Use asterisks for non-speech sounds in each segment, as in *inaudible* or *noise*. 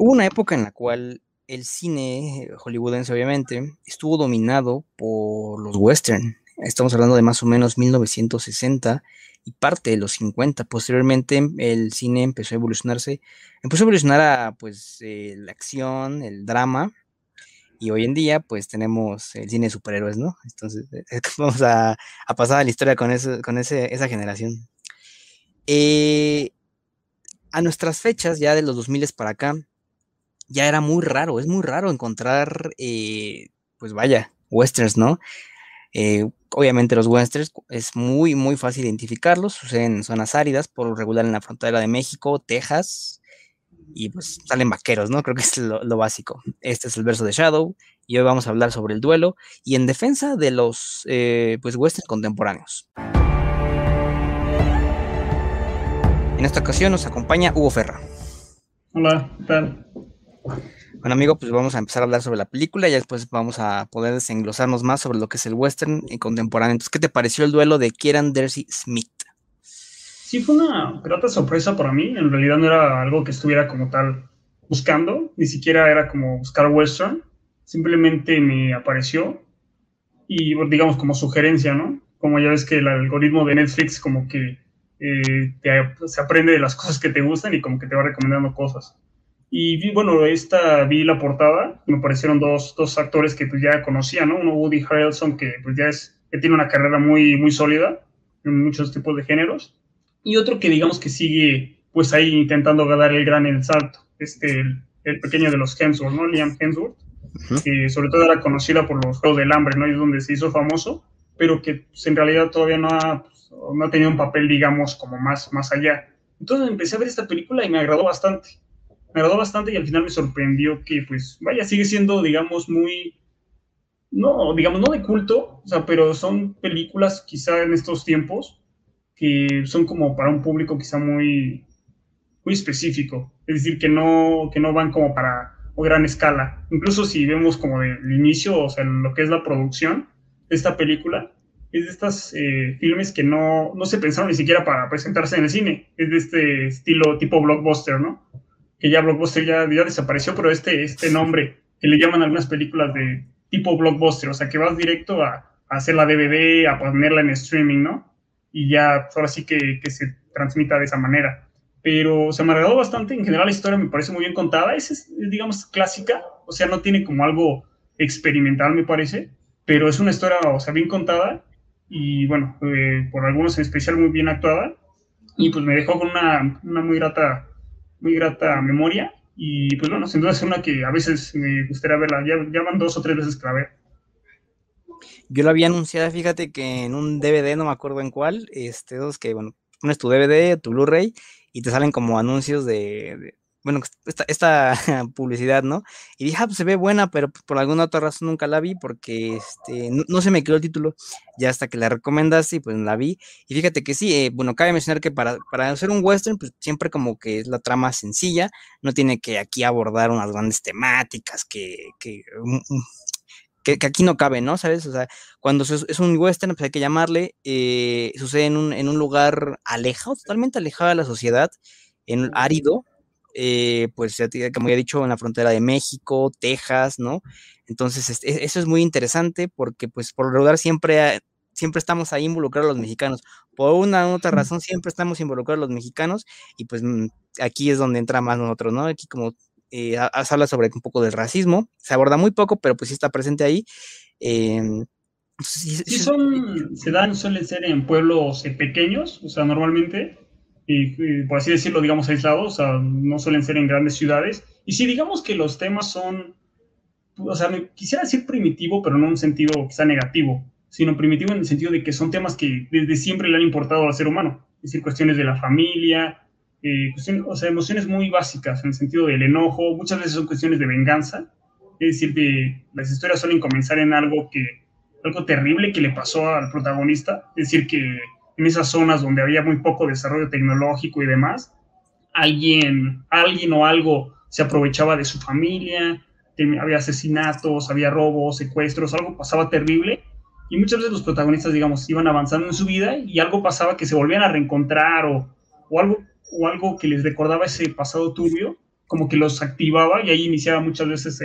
hubo una época en la cual el cine hollywoodense, obviamente, estuvo dominado por los western. Estamos hablando de más o menos 1960 y parte de los 50. Posteriormente, el cine empezó a evolucionarse, empezó a evolucionar a pues eh, la acción, el drama, y hoy en día, pues tenemos el cine de superhéroes, ¿no? Entonces, *laughs* vamos a, pasar a la historia con, con esa generación. Eh, a nuestras fechas, ya de los 2000 para acá, ya era muy raro, es muy raro encontrar, eh, pues vaya, westerns, ¿no? Eh, obviamente los westerns es muy, muy fácil identificarlos, suceden en zonas áridas, por lo regular en la frontera de México, Texas, y pues salen vaqueros, ¿no? Creo que es lo, básico. Este es el verso de Shadow, y hoy vamos a hablar sobre el duelo y en defensa de los, eh, pues, westerns contemporáneos. En esta ocasión nos acompaña Hugo Ferra. Hola, ¿qué tal? Bueno, amigo, pues vamos a empezar a hablar sobre la película y después vamos a poder desenglosarnos más sobre lo que es el western contemporáneo. Entonces, ¿qué te pareció el duelo de Kieran Darcy Smith? Sí, fue una grata sorpresa para mí. En realidad no era algo que estuviera como tal buscando, ni siquiera era como buscar western. Simplemente me apareció y, digamos, como sugerencia, ¿no? Como ya ves que el algoritmo de Netflix como que eh, se aprende de las *laughs* cosas que te gustan y como que te va recomendando cosas. Y bueno, esta, vi la portada, me parecieron dos, dos actores que pues ya conocía, ¿no? Uno Woody Harrelson, que pues ya es, que tiene una carrera muy, muy sólida en muchos tipos de géneros, y otro que digamos que sigue pues ahí intentando ganar el gran el salto, este, el, pequeño de los Hemsworth, ¿no? Liam Hemsworth, que sobre todo era conocida por los Juegos del Hambre, ¿no? Y es donde se hizo famoso, pero que pues, en realidad todavía no ha no ha tenido un papel, digamos, como más, más allá. Entonces empecé a ver esta película y me agradó bastante. Me agradó bastante y al final me sorprendió que, pues, vaya, sigue siendo, digamos, muy, no, digamos, no de culto, o sea, pero son películas quizá en estos tiempos que son como para un público quizá muy, muy específico. Es decir, que no, que no van como para gran escala. Incluso si vemos como del inicio, o sea, lo que es la producción de esta película, es de estos eh, filmes que no, no se pensaron ni siquiera para presentarse en el cine. Es de este estilo tipo blockbuster, ¿no? Que ya blockbuster ya, ya desapareció, pero este, este nombre que le llaman algunas películas de tipo blockbuster, o sea, que vas directo a, a hacer la DVD, a ponerla en streaming, ¿no? Y ya, ahora sí que, que se transmita de esa manera. Pero se me ha agradado bastante, en general la historia me parece muy bien contada, es, es digamos, clásica, o sea, no tiene como algo experimental, me parece, pero es una historia, o sea, bien contada y bueno, eh, por algunos en especial muy bien actuada y pues me dejó con una, una, muy grata muy grata memoria y pues bueno, sin duda es una que a veces me gustaría verla, ya, ya van dos o tres veces que la veo. Yo la había anunciada, fíjate que en un DVD, no me acuerdo en cuál, este, dos que, bueno, pones tu DVD, tu Blu-ray y te salen como anuncios de, bueno, esta, esta, *laughs* publicidad, ¿no? Y dije, ah, pues se ve buena, pero por alguna otra razón nunca la vi porque este, no, se me quedó el título ya hasta que la recomendaste y pues la vi. Y fíjate que sí, eh, bueno, cabe mencionar que para, para hacer un western, pues siempre como que es la trama sencilla, no tiene que aquí abordar unas grandes temáticas que, que, mm, mm, que, aquí no cabe, ¿no? ¿Sabes? O sea, cuando es un western, pues hay que llamarle, eh, sucede en un, en un lugar alejado, totalmente alejado de la sociedad, en árido, eh, pues como ya he dicho, en la frontera de México, Texas, ¿no? Entonces, eso es muy interesante porque, pues, por lo regular siempre, siempre estamos ahí involucrados los mexicanos. Por una u otra razón, siempre estamos involucrados los mexicanos y, pues, mm, aquí es donde entra más nosotros, ¿no? Aquí como eh, se habla sobre un poco del racismo, se aborda muy poco, pero pues sí está presente ahí. Em, sí, son, se dan, suelen ser en pueblos eh, pequeños, o sea, normalmente, y, por así decirlo, digamos, aislados, o sea, no suelen ser en grandes ciudades. Y si digamos que los temas son, o sea, me quisiera decir primitivo, pero no en un sentido quizá negativo, sino primitivo en el sentido de que son temas que desde siempre le han importado al ser humano, es decir, cuestiones de la familia, eh, o sea, emociones muy básicas en el sentido del enojo, muchas veces son cuestiones de venganza, es decir, de, las historias suelen comenzar en algo que, algo terrible que le pasó al protagonista, es decir, que en esas zonas donde había muy poco desarrollo tecnológico y demás, alguien, alguien o algo se aprovechaba de su familia, había asesinatos, había robos, secuestros, algo pasaba terrible y muchas veces los protagonistas, digamos, iban avanzando en su vida y algo pasaba que se volvían a reencontrar o, o algo, o algo que les recordaba ese pasado turbio como que los activaba y ahí iniciaba muchas veces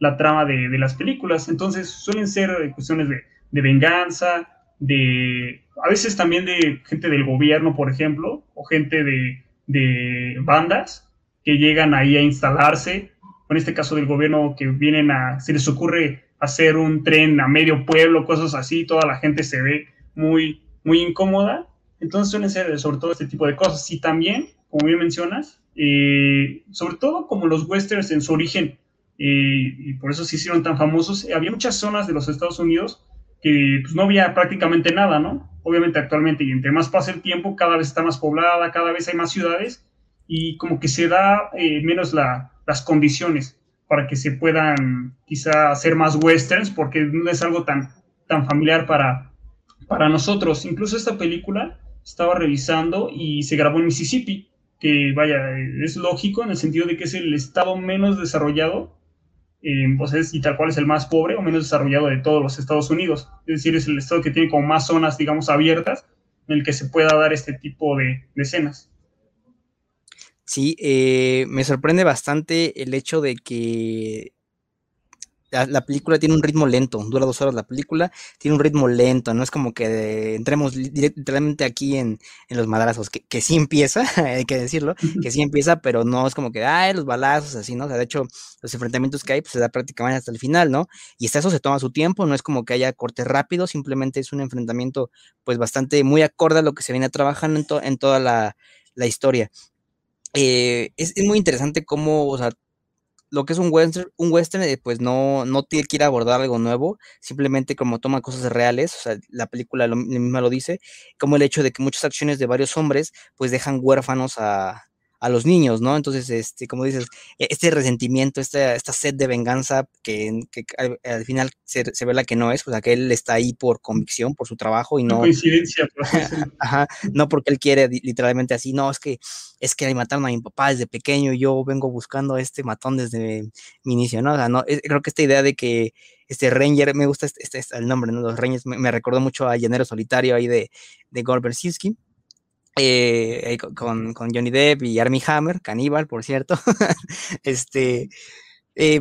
la trama de, las películas. Entonces suelen ser cuestiones de, de venganza, de a veces también de gente del gobierno, por ejemplo, o gente de, de bandas que llegan ahí a instalarse, en este caso del gobierno que vienen a, se les ocurre hacer un tren a medio pueblo, cosas así, toda la gente se ve muy, muy incómoda. Entonces suelen ser sobre todo este tipo de cosas. Y también, como bien mencionas, eh, sobre todo como los westerns en su origen, eh, y por eso se hicieron tan famosos, había muchas zonas de los Estados Unidos pues, no había prácticamente nada, ¿no? Obviamente actualmente, y entre más pasa el tiempo, cada vez está más poblada, cada vez hay más ciudades, y como que se da eh, menos las condiciones para que se puedan quizá hacer más westerns, porque no es algo tan, tan familiar para, para nosotros. Incluso esta película estaba revisando y se grabó en Mississippi, que vaya, es lógico en el sentido de que es el estado menos desarrollado eh, pues es, y tal cual es el más pobre o menos desarrollado de todos los Estados Unidos. Es decir, es el estado que tiene como más zonas, digamos, abiertas en el que se pueda dar este tipo de, de escenas. Sí, eh, me sorprende bastante el hecho de que la, película tiene un ritmo lento, dura dos horas la película, tiene un ritmo lento, no es como que entremos literalmente aquí en, los madrazos, que, que, sí empieza, *laughs* hay que decirlo, que sí empieza, pero no es como que, ay, los balazos, así, ¿no? O sea, de hecho, los enfrentamientos que hay, pues se da prácticamente hasta el final, ¿no? Y hasta eso se toma su tiempo, no es como que haya cortes rápidos, simplemente es un enfrentamiento, pues bastante, muy acorde a lo que se viene trabajando en, en toda la, historia. Eh, es, es, muy interesante cómo, o sea, lo que es un western, un western eh, pues no, no tiene que ir a abordar algo nuevo, simplemente como toma cosas reales, o sea, la película lo, misma lo dice, como el hecho de que muchas acciones de varios hombres pues dejan huérfanos a, a los niños, ¿no? Entonces, este, como dices, este resentimiento, esta, esta sed de venganza que, al, final se, ve la que no es, pues que él está ahí por convicción, por su trabajo y no... Coincidencia, *laughs* Ajá, no porque él quiere literalmente así, no, es que es que mataron a mi papá desde pequeño y yo vengo buscando a este matón desde mi inicio, ¿no? O sea, no, creo que esta idea de que este Ranger, me gusta este, este, el nombre, ¿no? Los Rangers, me, recordó mucho a Llanero Solitario ahí de, de Gore eh, con, con, Johnny Depp y Armie Hammer, caníbal, por cierto. *laughs* este, eh,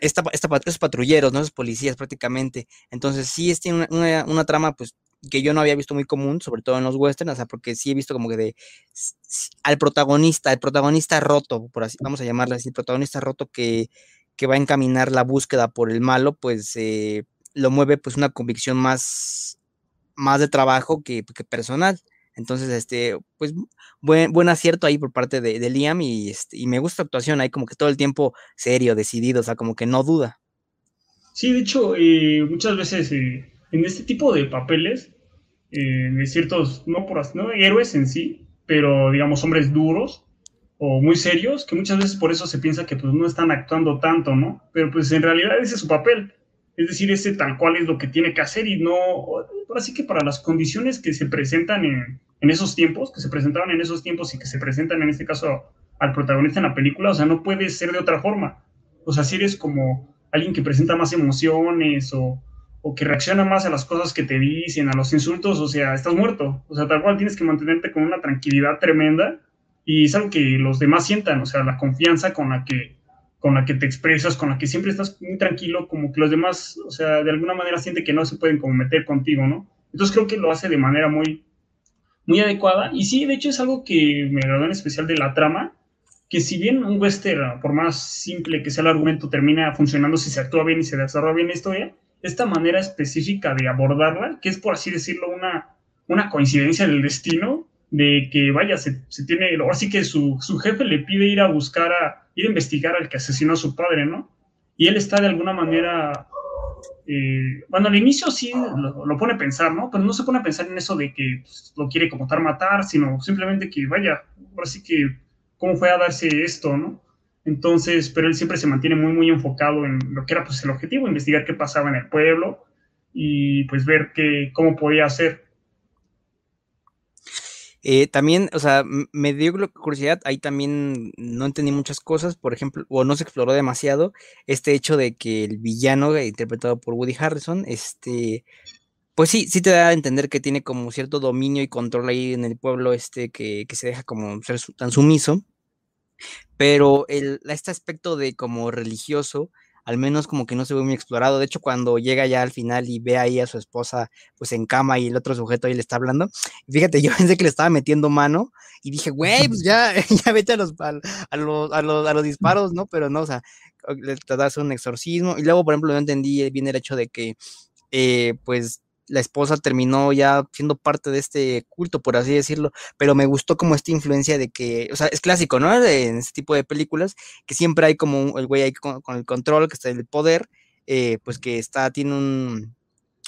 esta, esos patrulleros, ¿no? Esos policías prácticamente. Entonces, sí, es tiene una, una, trama, pues, que yo no había visto muy común, sobre todo en los westerns, o sea, porque sí he visto como que de al protagonista, el protagonista roto, por así, vamos a llamarle así, el protagonista roto que, que va a encaminar la búsqueda por el malo, pues eh, lo mueve pues una convicción más, más de trabajo que, que personal. Entonces, este, pues, buen, buen acierto ahí por parte de, Liam y, este, y me gusta la actuación ahí como que todo el tiempo serio, decidido, o sea, como que no duda. Sí, de hecho, eh, muchas veces eh, en este tipo de papeles, eh, de ciertos, no por no héroes en sí, pero digamos hombres duros o muy serios, que muchas veces por eso se piensa que pues no están actuando tanto, ¿no? Pero pues en realidad ese es su papel. Es decir, ese tal cual es lo que tiene que hacer y no, así que para las condiciones que se presentan en, en, esos tiempos, que se presentaban en esos tiempos y que se presentan en este caso al protagonista en la película, o sea, no puede ser de otra forma. O sea, si eres como alguien que presenta más emociones o, o que reacciona más a las cosas que te dicen, a los insultos, o sea, estás muerto. O sea, tal cual tienes que mantenerte con una tranquilidad tremenda y es algo que los demás sientan, o sea, la confianza con la que con la que te expresas, con la que siempre estás muy tranquilo, como que los demás, o sea, de alguna manera siente que no se pueden como meter contigo, ¿no? Entonces creo que lo hace de manera muy, muy adecuada. Y sí, de hecho es algo que me agradó en especial de la trama, que si bien un western, por más simple que sea el argumento, termina funcionando si se actúa bien y se desarrolla bien la historia, esta manera específica de abordarla, que es por así decirlo una, una coincidencia del destino, de que vaya, se, se tiene, ahora sí que su, su jefe le pide ir a buscar a, ir a investigar al que asesinó a su padre, ¿no? Y él está de alguna manera, eh, bueno, al inicio sí lo, pone a pensar, ¿no? Pero no se pone a pensar en eso de que pues, lo quiere como tal matar, sino simplemente que vaya, ahora sí que, ¿cómo fue a darse esto, ¿no? Entonces, pero él siempre se mantiene muy, muy enfocado en lo que era pues el objetivo, investigar qué pasaba en el pueblo y pues ver qué, cómo podía hacer. Eh, también, o sea, me dio curiosidad, ahí también no entendí muchas cosas, por ejemplo, o no se exploró demasiado este hecho de que el villano, interpretado por Woody Harrison, este, pues sí, sí te da a entender que tiene como cierto dominio y control ahí en el pueblo, este, que, que se deja como ser tan sumiso. pero el, este aspecto de como religioso, al menos como que no se ve muy explorado. De hecho, cuando llega ya al final y ve ahí a su esposa pues en cama y el otro sujeto ahí le está hablando, fíjate, *laughs* yo pensé que le estaba metiendo mano y dije, güey, pues ya, *laughs* ya vete a los, a, los, a, los, a los disparos, ¿no? Pero no, o sea, le tratas un exorcismo. Y luego, por ejemplo, no entendí bien el hecho de que, eh, pues, la esposa terminó ya siendo parte de este culto, por así decirlo, pero me gustó como esta influencia de que, o sea, es clásico, ¿no? en este tipo de películas, que siempre hay como el güey ahí con, el control, que está en el poder, eh, pues que está, tiene un,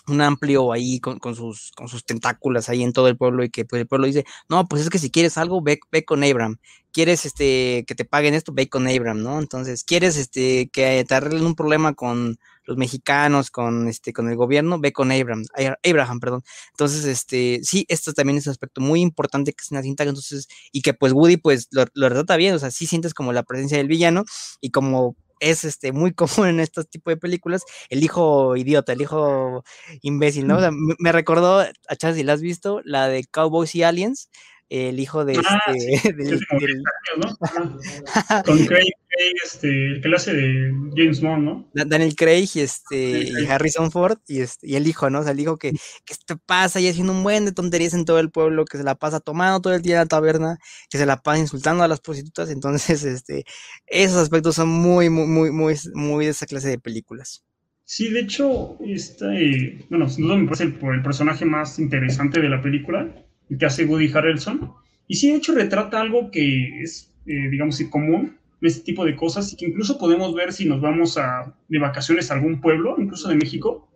un amplio ahí con, con, sus, con sus tentáculos ahí en todo el pueblo y que pues el pueblo dice, no, pues es que si quieres algo, ve, ve con Abraham, quieres este, que te paguen esto, ve con Abraham, ¿no? Entonces, quieres este, que te arreglen un problema con los mexicanos, con, este, con el gobierno, ve con Abraham, Abraham, perdón. Entonces, este, sí, esto también es un aspecto muy importante que es una cinta, entonces, y que pues Woody pues lo, lo retrata bien, o sea, sí sientes como la presencia del villano y como es este, muy común en estos tipos de películas, el hijo idiota, el hijo imbécil, ¿no? O sea, me, recordó, a Chas, si la has visto, la de Cowboys y Aliens, el hijo de ah, este, sí. *laughs* del, del... ¿no? *laughs* Con Craig, Craig, este, el que lo hace de James Bond, ¿no? Daniel Craig y este sí, y Harrison Ford y, este, y el hijo, ¿no? O sea, el hijo que, que te pasa y haciendo un buen de tonterías en todo el pueblo, que se la pasa tomando todo el día en la taberna, que se la pasa insultando a las prostitutas, entonces, este, esos aspectos son muy, muy, muy, muy, muy de esa clase de películas. Sí, de hecho, este, bueno, sin duda me parece el, el personaje más interesante de la película que hace Woody Harrelson. Y sí, de hecho, retrata algo que es, eh, digamos, común en este tipo de cosas y que incluso podemos ver si nos vamos a, de vacaciones a algún pueblo, incluso de México.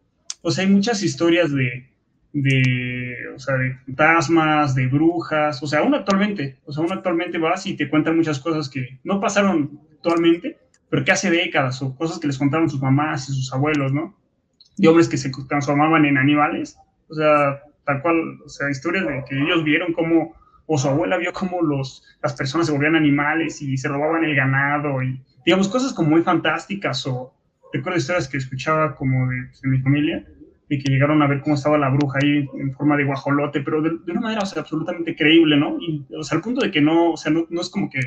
Sea, hay muchas historias de, de, o sea, de fantasmas, de brujas, o sea, aún actualmente, o sea, aún actualmente vas y te cuentan muchas cosas que no pasaron actualmente, pero que hace décadas, o cosas que les contaron sus mamás y sus abuelos, ¿no? De hombres que se transformaban en animales, o sea, tal cual, o sea, historias de que ellos vieron cómo, o su abuela vio cómo los, las personas se volvían animales y se robaban el ganado y, digamos, cosas como muy fantásticas o recuerdo historias que escuchaba como de, pues, mi familia, de que llegaron a ver cómo estaba la bruja ahí en forma de guajolote, pero de, una manera, o sea, absolutamente creíble, ¿no? Y, o sea, al punto de que no, o sea, no, no es como que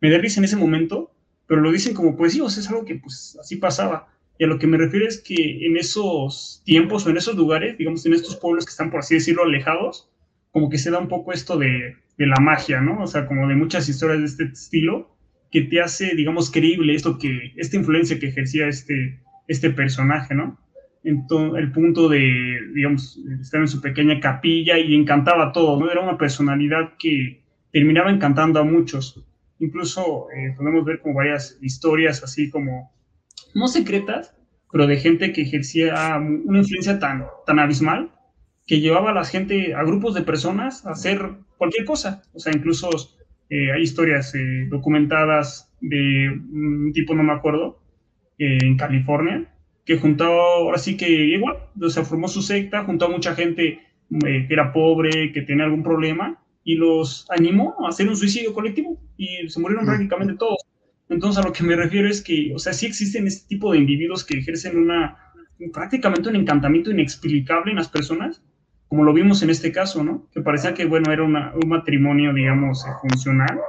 me dé risa en ese momento, pero lo dicen como, pues sí, o sea, es algo que pues así pasaba. Y a lo que me refiero es que en esos tiempos o en esos lugares, digamos, en estos pueblos que están, por así decirlo, alejados, como que se da un poco esto de, de la magia, ¿no? O sea, como de muchas historias de este estilo, que te hace, digamos, creíble esto que, esta influencia que ejercía este, este personaje, ¿no? Entonces, el punto de, digamos, estar en su pequeña capilla y encantaba todo, ¿no? Era una personalidad que terminaba encantando a muchos. Incluso eh, podemos ver como varias historias así como no secretas, pero de gente que ejercía una influencia tan, tan abismal que llevaba a la gente, a grupos de personas a hacer cualquier cosa. O sea, incluso eh, hay historias eh, documentadas de un tipo, no me acuerdo, eh, en California, que juntó, ahora sí que igual, o sea, formó su secta, juntó a mucha gente que era pobre, que tenía algún problema, y los animó a hacer un suicidio colectivo, y se murieron prácticamente todos. Entonces, a lo que me refiero es que, o sea, sí existen este tipo de individuos que ejercen una, prácticamente un encantamiento inexplicable en las personas, como lo vimos en este caso, ¿no? Que parecía que, bueno, era una, un matrimonio, digamos, eh, funcional,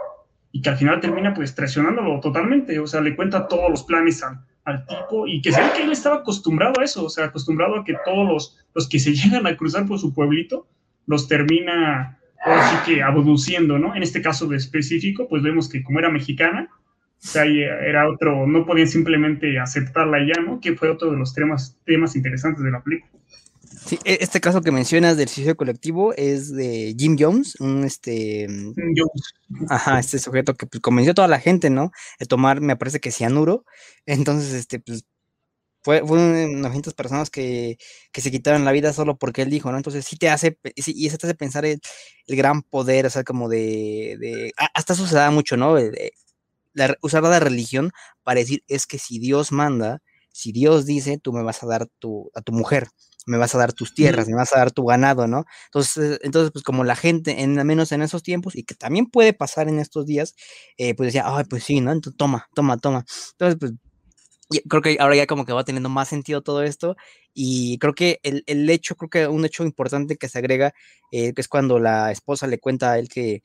y que al final termina, pues, traicionándolo totalmente, o sea, le cuenta todos los planes al, al tipo, y que se ve que él estaba acostumbrado a eso, o sea, acostumbrado a que todos los, los que se *laughs* llegan a cruzar por su pueblito, los termina, así que, abduciendo, ¿no? En este caso de específico, pues vemos que como era mexicana, o sea, era otro, no podían simplemente aceptarla ya, ¿no? Que fue otro de los temas, temas interesantes de la película. Sí, e, este caso que mencionas del suicidio colectivo es de Jim Jones, un este. Jones. Ajá, este sujeto que pues, convenció a toda la gente, ¿no? De tomar, me parece que cianuro. Entonces, este, pues. Fue, fue unas personas que, que, se quitaron la vida solo porque él dijo, ¿no? Entonces sí te hace, sí, y eso te hace pensar el, el, gran poder, o sea, como de, de hasta eso se da mucho, ¿no? La, usar la religión para decir es que si Dios manda, si Dios dice, tú me vas a dar tu, a tu mujer, me vas a dar tus tierras, me vas a dar tu ganado, ¿no? Entonces, entonces pues como la gente, en menos en esos tiempos, y que también puede pasar en estos días, eh, pues decía, ay, pues sí, ¿no? Entonces, toma, toma, toma. Entonces, pues creo que ahora ya como que va teniendo más sentido todo esto y creo que el, el hecho, creo que un hecho importante que se agrega, eh, que es cuando la esposa le cuenta a él que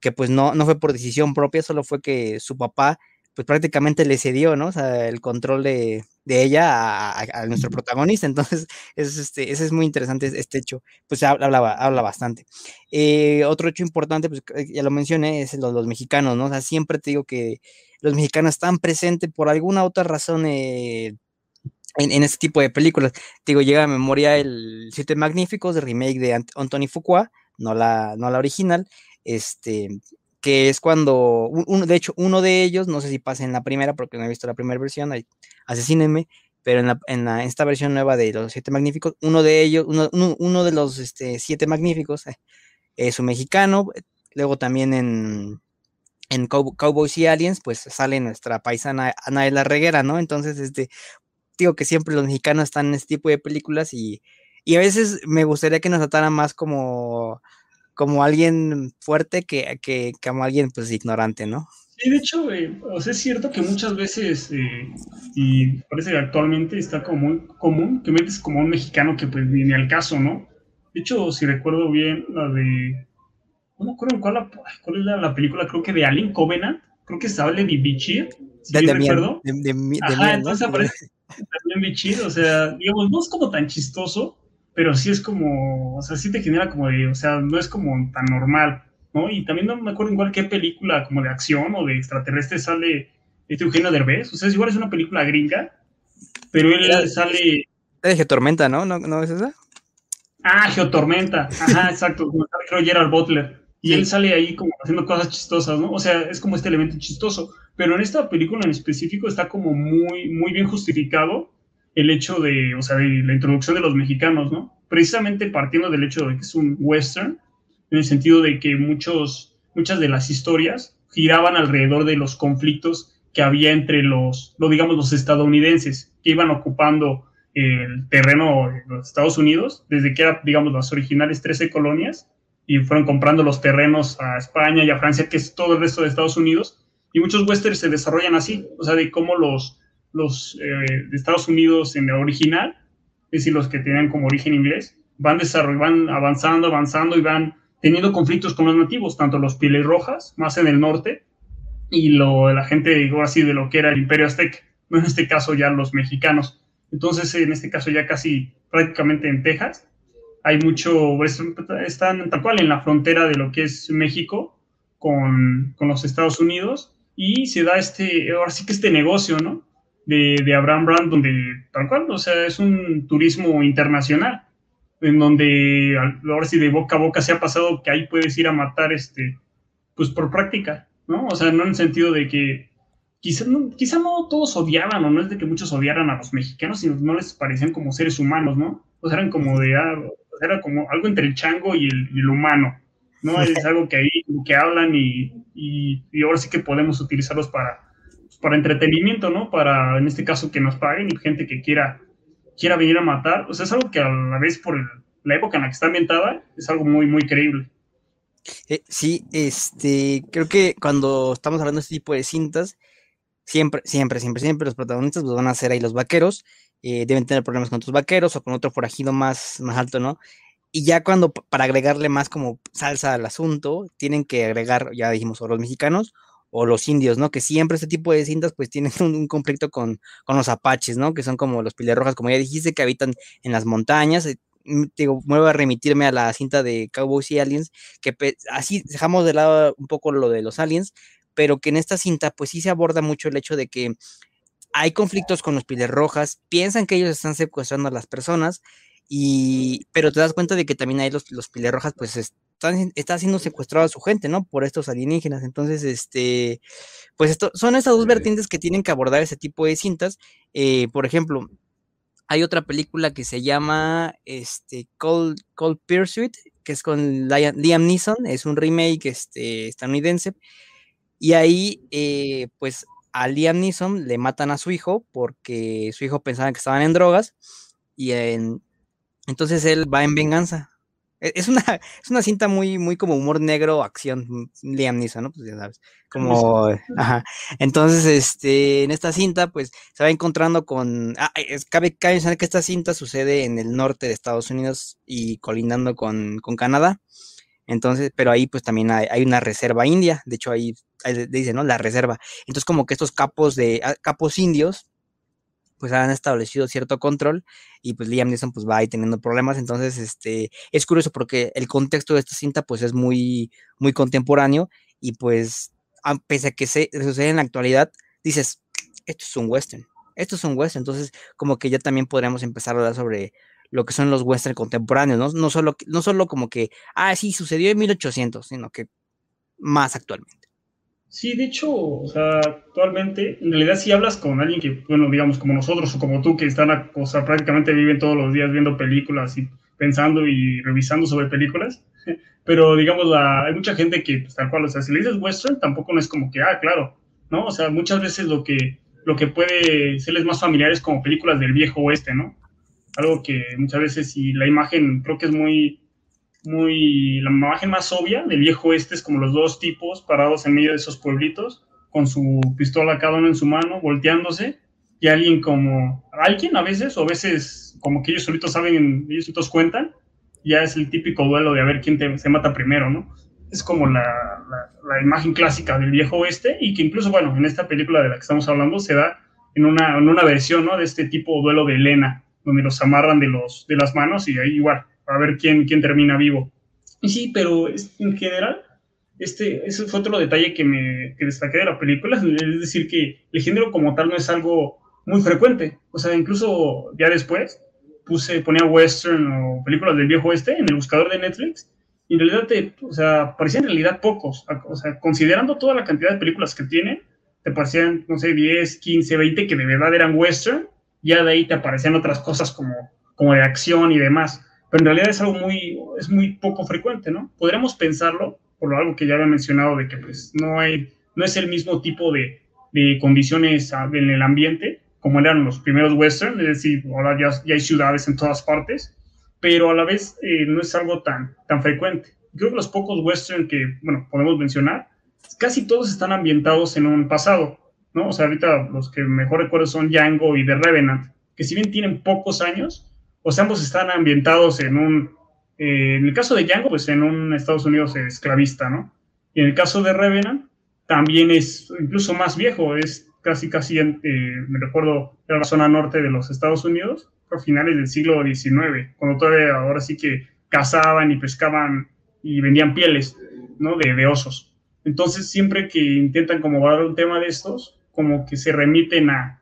que pues no, no fue por decisión propia, solo fue que su papá pues prácticamente le cedió, ¿no? O sea, el control de, de ella a, nuestro protagonista. Entonces, es, este, ese es muy interesante este hecho, pues habla, habla bastante. Eh, otro hecho importante, pues ya lo mencioné, es los, los, mexicanos, ¿no? O sea, siempre te digo que los mexicanos están presentes por alguna otra razón eh, en, este tipo de películas. digo, llega a memoria el Siete Magníficos, de remake de Anthony Fuqua, no la, no la original, este, que es cuando, uno, de hecho, uno de ellos, no sé si pasa en la primera, porque no he visto la primera versión, asesínenme, pero en, la, en esta versión nueva de los Siete Magníficos, uno de ellos, uno, uno, de los este, Siete Magníficos eh, es un mexicano, luego también en, en Cowboys y Aliens, pues sale nuestra paisana Anaela Reguera, ¿no? Entonces, este, digo que siempre los mexicanos están en este tipo de películas y, y a veces me gustaría que nos trataran más como como alguien fuerte que, que, como alguien pues ignorante, ¿no? Sí, de hecho, eh, o sea, es cierto que muchas veces, eh, y parece que actualmente está como muy común, que metes como un mexicano que pues ni al caso, ¿no? De hecho, si recuerdo bien, la de, no me acuerdo cuál, cuál es la, película, creo que de Alien Covenant, creo que habla de Bichir, si de, recuerdo. De, de, de, Ajá, entonces aparece *laughs* también Bichir, o sea, digamos, no es como tan chistoso, pero sí es como, o sea, sí te genera como de, o sea, no es como tan normal, ¿no? Y también no me acuerdo igual qué película como de acción o de extraterrestre sale este Eugenio Derbez, o sea, es igual es una película gringa, pero él sale... Es Geotormenta, ¿no? ¿no? ¿No es esa? Ah, Geotormenta, ajá, exacto, creo Gerard Butler, y él sale ahí como haciendo cosas chistosas, ¿no? O sea, es como este elemento chistoso, pero en esta película en específico está como muy, muy bien justificado el hecho de, o sea, de la introducción de los mexicanos, ¿no? Precisamente partiendo del hecho de que es un western, en el sentido de que muchos, muchas de las historias giraban alrededor de los conflictos que había entre los, lo digamos, los estadounidenses que iban ocupando el terreno de los Estados Unidos, desde que eran, digamos, las originales 13 colonias, y fueron comprando los terrenos a España y a Francia, que es todo el resto de Estados Unidos, y muchos westerns se desarrollan así, o sea, de cómo los, los eh, de Estados Unidos en el original, es decir, los que tienen como origen inglés, van, van avanzando, avanzando y van teniendo conflictos con los nativos, tanto los pieles rojas, más en el norte, y lo, la gente, digo así, de lo que era el imperio azteca, no en este caso ya los mexicanos. Entonces, en este caso ya casi prácticamente en Texas, hay mucho, están tal cual en la frontera de lo que es México con, con los Estados Unidos, y se da este, ahora sí que este negocio, ¿no? De, Abraham Brand, donde tal cual, o sea, es un turismo internacional, en donde ahora sí de boca a boca se ha pasado que ahí puedes ir a matar, este, pues por práctica, ¿no? O sea, no en el sentido de que quizá no, quizá no todos odiaban, o no es de que muchos odiaran a los mexicanos, sino no les parecían como seres humanos, ¿no? O sea, eran como de, ah, era como algo entre el chango y el, humano, ¿no? *laughs* Es algo que ahí que hablan y, y, y ahora sí que podemos utilizarlos para para entretenimiento, ¿no? Para, en este caso, que nos paguen y gente que quiera, quiera venir a matar. O sea, es algo que a la vez, por la época en la que está ambientada, es algo muy, muy creíble. Eh, sí, este, creo que cuando estamos hablando de este tipo de cintas, siempre, siempre, siempre, siempre los protagonistas pues, van a ser ahí los vaqueros, eh, deben tener problemas con otros vaqueros o con otro forajido más, más alto, ¿no? Y ya cuando, para agregarle más como salsa al asunto, tienen que agregar, ya dijimos, o los mexicanos o los indios, ¿no? Que siempre este tipo de cintas pues tienen un, conflicto con, con, los apaches, ¿no? Que son como los rojas, como ya dijiste, que habitan en las montañas. Eh, mm, digo, vuelvo a remitirme a la cinta de Cowboys y Aliens, que así dejamos de lado un poco lo de los aliens, pero que en esta cinta pues sí se aborda mucho el hecho de que hay conflictos con los rojas, piensan que ellos están secuestrando a las personas, y, pero te das cuenta de que también hay los, los rojas pues está siendo secuestrado a su gente, ¿no? Por estos alienígenas. Entonces, este, pues esto, son estas dos vertientes que tienen que abordar ese tipo de cintas. Eh, por ejemplo, hay otra película que se llama este, Cold, Cold Pursuit, que es con Liam, Neeson, es un remake este, estadounidense. Y ahí, eh, pues, a Liam Neeson le matan a su hijo porque su hijo pensaba que estaban en drogas y en, entonces él va en venganza es una, *laughs* es una cinta muy, muy como humor negro, acción, mm, Liam Neeson, ¿no? Pues ya sabes, como, ajá. Entonces, este, en esta cinta, pues, se va encontrando con, ah, es, cabe, cabe mencionar que esta cinta sucede en el norte de Estados Unidos y colindando con, con Canadá. Entonces, pero ahí pues también hay, una reserva india, de hecho ahí, dice, ¿no? La reserva. Entonces como que estos capos de, ah, capos indios, pues han establecido cierto control y pues Liam Neeson pues va ahí teniendo problemas, entonces este, es curioso porque el contexto de esta cinta pues es muy, muy contemporáneo y pues pese a que se sucede en la actualidad, dices, esto es un western, esto es un western, entonces como que ya también podríamos empezar a hablar sobre lo que son los western contemporáneos, ¿no? No solo, no solo como que, ah, sí, sucedió en 1800, sino que más actualmente. Sí, de hecho, o sea, actualmente, en realidad si hablas con alguien que, bueno, digamos como nosotros o como tú, que están, o sea, prácticamente viven todos los días viendo películas y pensando y revisando sobre películas, *laughs* pero digamos, la, hay mucha gente que, pues, tal cual, o sea, si le dices western, tampoco es como que, ah, claro, ¿no? O sea, muchas veces lo que, lo que puede serles más familiar es como películas del viejo oeste, ¿no? algo que muchas veces, y la imagen creo que es muy, muy, la imagen más obvia del viejo este es como los dos tipos parados en medio de esos pueblitos, con su pistola cada uno en su mano, volteándose, y alguien como, alguien a veces, o a veces como que ellos solitos saben, ellos solitos cuentan, ya es el típico duelo de a ver quién se mata primero, ¿no? Es como la, la, imagen clásica del viejo oeste y que incluso, bueno, en esta película de la que estamos hablando se da en una, en una versión, ¿no? De este tipo duelo de Elena, donde los amarran de, los, de las manos y ahí igual, a ver quién, quién termina vivo. Y sí, pero en general, este, ese fue otro detalle que me que destaqué de la película, *laughs* es decir, que el género como tal no es algo muy frecuente. O sea, incluso ya después puse, ponía western o películas del viejo oeste en el buscador de Netflix y en realidad, te, o sea, parecían en realidad pocos. O sea, considerando toda la cantidad de películas que tiene, te parecían, no sé, 10, 15, 20 que de verdad eran western ya de ahí te aparecían otras cosas como, como de acción y demás. Pero en realidad es algo muy, es muy poco frecuente, ¿no? Podríamos pensarlo, por algo que ya había mencionado, de que pues no hay, no es el mismo tipo de, de condiciones en el ambiente como eran los primeros western, es decir, ahora ya, ya hay ciudades en todas partes, pero a la vez eh, no es algo tan, tan frecuente. Creo que los pocos western que, bueno, podemos mencionar, casi todos están ambientados en un pasado, ¿no? O sea, ahorita los que mejor recuerdo son Django y The Revenant, que si bien tienen pocos años, sea, ambos están ambientados en un, eh, en el caso de Django, pues en un Estados Unidos esclavista, ¿no? Y en el caso de Revenant, también es incluso más viejo, es casi, casi, eh, me recuerdo, era la zona norte de los Estados Unidos, a finales del siglo XIX, cuando todavía ahora sí que cazaban y pescaban y vendían pieles, ¿no? De, de osos. Entonces, siempre que intentan como dar un tema de estos, como que se remiten a,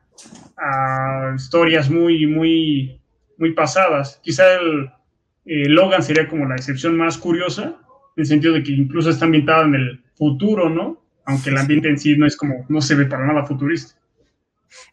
historias muy, muy, muy pasadas. Quizá el, Logan sería como la excepción más curiosa, en el sentido de que incluso está ambientada en el futuro, ¿no? Aunque el ambiente en sí no es como, no se ve para nada futurista.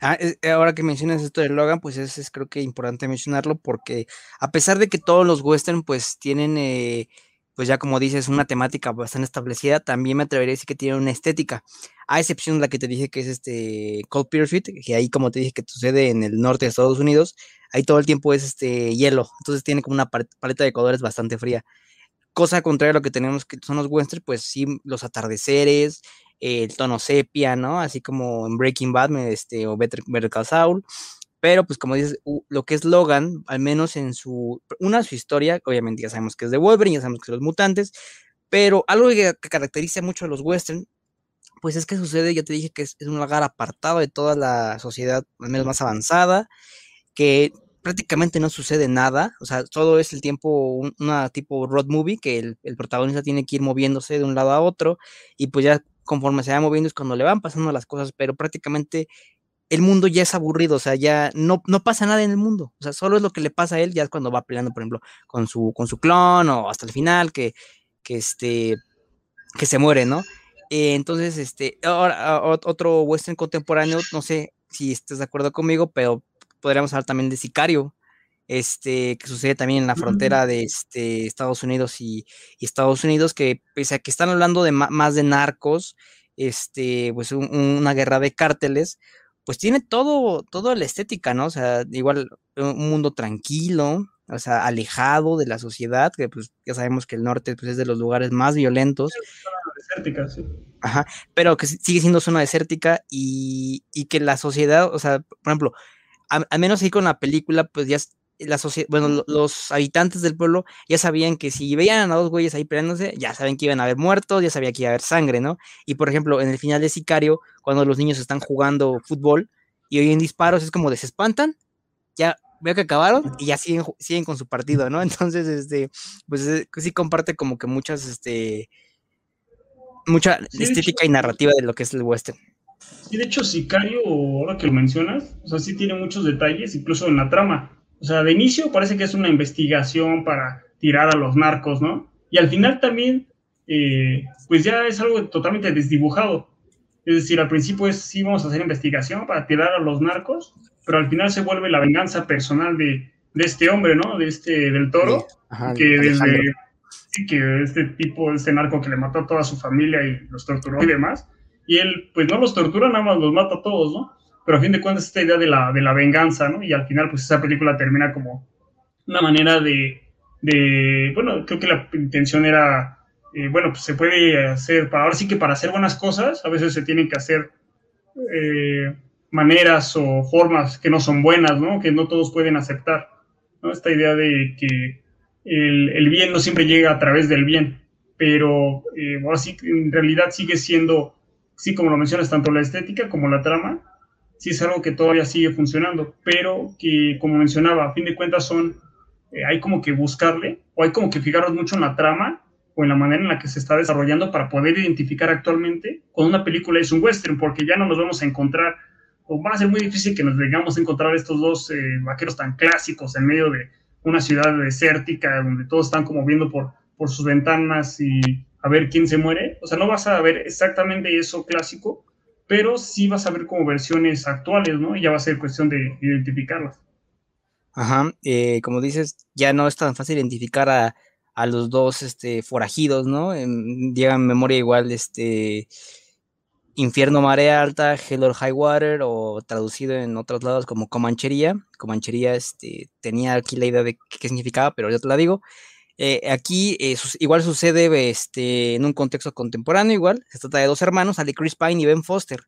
Ah, eh, ahora que mencionas esto de Logan, pues es, es, creo que importante mencionarlo porque a pesar de que todos los western pues tienen eh, pues ya como dices, una temática bastante establecida, también me atrevería a decir que tiene una estética, a excepción de la que te dije que es este Cold Pursuit, que ahí como te dije que sucede en el norte de Estados Unidos, ahí todo el tiempo es este hielo, entonces tiene como una paleta de colores bastante fría. Cosa contraria a lo que tenemos que son los westerns, pues sí, los atardeceres, el tono sepia, ¿no? Así como en Breaking Bad este, o Better, Better Call Saul, pero pues como dices, lo que es Logan, al menos en su, una su historia, obviamente ya sabemos que es de Wolverine, ya sabemos que son los mutantes, pero algo que, caracteriza mucho a los western, pues es que sucede, ya te dije que es, un lugar apartado de toda la sociedad, al menos más avanzada, que prácticamente no sucede nada, o sea, todo es el tiempo, una tipo road movie, que el, el, protagonista tiene que ir moviéndose de un lado a otro, y pues ya conforme se va moviendo es cuando le van pasando las cosas, pero prácticamente el mundo ya es aburrido, o sea, ya no, no pasa nada en el mundo, o sea, solo es lo que le pasa a él ya es cuando va peleando, por ejemplo, con su, con su clon o hasta el final, que, que, este, que se muere, ¿no? Eh, entonces, este, ahora otro western contemporáneo, no sé si estás de acuerdo conmigo, pero podríamos hablar también de Sicario, este, que sucede también en la frontera de este, Estados Unidos y, Estados Unidos, que pese a que están hablando de más de narcos, este, pues una guerra de cárteles, pues tiene todo, toda la estética, ¿no? O sea, igual un mundo tranquilo, o sea, alejado de la sociedad, que pues ya sabemos que el norte pues, es de los lugares más violentos. zona desértica, sí. Ajá, pero que sigue siendo zona desértica y, y que la sociedad, o sea, por ejemplo, al menos ahí con la película, pues ya la bueno, los habitantes del pueblo ya sabían que si veían a dos güeyes ahí peleándose, ya saben que iban a haber muertos, ya sabía que iba a haber sangre, ¿no? Y por ejemplo, en el final de Sicario, cuando los niños están jugando fútbol y oyen disparos, es como desespantan, ya veo que acabaron y ya siguen, siguen con su partido, ¿no? *laughs* Entonces, este, pues eh, sí comparte como que muchas, este, mucha estética y narrativa de lo que es el western. Sí, de hecho, Sicario, ahora que lo mencionas, o sea, sí tiene muchos detalles, incluso en la trama. O sea, de inicio parece que es una investigación para tirar a los narcos, ¿no? Y al final también, eh, pues ya es algo totalmente desdibujado. Es decir, al principio es sí vamos a hacer investigación para tirar a los narcos, pero al final se vuelve la venganza personal de, de este hombre, ¿no? De este, del toro, que desde, que este tipo, este narco que le mató a toda su familia y los torturó y demás, y él, pues no los tortura, nada más los mata a todos, ¿no? Pero a fin de cuentas esta idea de la, de la venganza, ¿no? Y al final, pues esa película termina como una manera de, bueno, creo que la intención era, eh, bueno, pues se puede hacer, para, ahora sí que para hacer buenas cosas, a veces se tienen que hacer eh, maneras o formas que no son buenas, ¿no? Que no todos pueden aceptar. Esta idea de que el, el bien no siempre llega a través del bien, pero eh, ahora sí, en realidad sigue siendo sí, como lo mencionas, tanto la estética como la trama, sí es algo que todavía sigue funcionando, pero que, como mencionaba, a fin de cuentas son, eh, hay como que buscarle, o hay como que fijarnos mucho en la trama o en la manera en la que se está desarrollando para poder identificar actualmente cuando una película es un western, porque ya no nos vamos a encontrar, o va a ser muy difícil que nos vengamos a encontrar estos dos eh, vaqueros tan clásicos en medio de una ciudad desértica, donde todos están como viendo por, por sus ventanas y a ver quién se muere. O sea, no vas a ver exactamente eso clásico, pero sí vas a ver como versiones actuales, ¿no? Y ya va a ser cuestión de identificarlas. Ajá, eh, como dices, ya no es tan fácil identificar a, los dos este, forajidos, ¿no? En, en memoria igual, este, Infierno Marea Alta, Hell or High Water, o traducido en otros lados como Comanchería. Comanchería, este, tenía aquí la idea de qué significaba, pero ya te la digo. Eh, aquí eh, igual sucede este, en un contexto contemporáneo, igual. Se trata de dos hermanos, Ali Chris Pine y Ben Foster.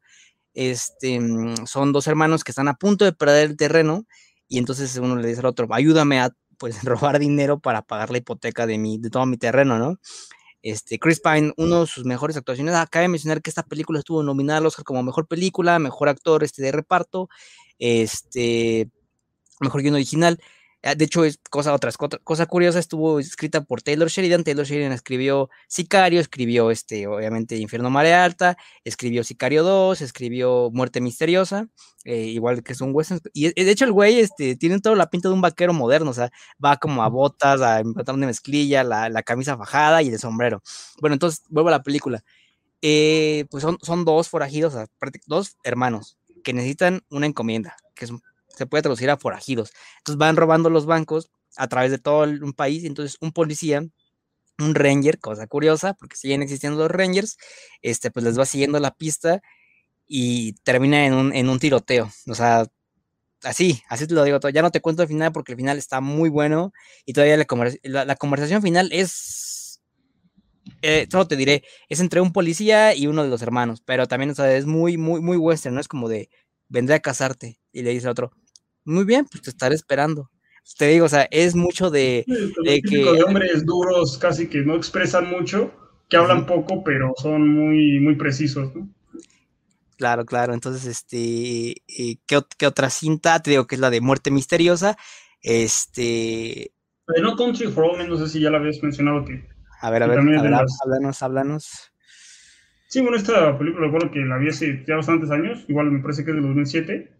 Este, mm, son dos hermanos que están a punto de perder el terreno y entonces uno le dice al otro, ayúdame a pues, *laughs* robar dinero para pagar la hipoteca de, mi, de todo mi terreno, ¿no? Este, Chris Pine, uno de sus mejores actuaciones, acaba de mencionar que esta película estuvo nominada al Oscar como mejor película, mejor actor este, de reparto, este, mejor guion original. Ah, de hecho, es cosa, otra cosa curiosa, estuvo escrita por Taylor Sheridan. Taylor Sheridan escribió Sicario, escribió este, obviamente Infierno Marea Alta, escribió Sicario 2, escribió Muerte Misteriosa, eh, igual que es un western. Y de hecho, el güey este, tiene toda la pinta de un vaquero moderno, o sea, va como a botas, a pantalón de mezclilla, la, camisa fajada y el sombrero. Bueno, entonces vuelvo a la película. Eh, pues son, son dos forajidos, dos hermanos que necesitan una encomienda, que es un se puede traducir a forajidos. Entonces van robando los bancos a través de todo un país, entonces un policía, un ranger, cosa curiosa, porque siguen existiendo los rangers, este, pues les va siguiendo la pista y termina en un, en un tiroteo. O sea, así, así te lo digo todo. Ya no te cuento el final porque el final está muy bueno y todavía la, la, conversación final es, eh, solo te diré, es entre un policía y uno de los hermanos, pero también, o sea, es muy, muy, muy western, ¿no? Es como de, vendré a casarte y le dice al otro, muy bien, pues te estaré esperando. Te digo, o sea, es mucho de, de que... De hombres duros, casi que no expresan mucho, que hablan poco, pero son muy, muy precisos, ¿no? Claro, claro. Entonces, este, eh, ¿qué, otra cinta? Te digo que es la de Muerte Misteriosa. Este. De No Country for All no sé si ya la habías mencionado que. A ver, a ver, háblanos, háblanos. Sí, bueno, esta película recuerdo que la vi hace ya bastantes años, igual me parece que es de 2007.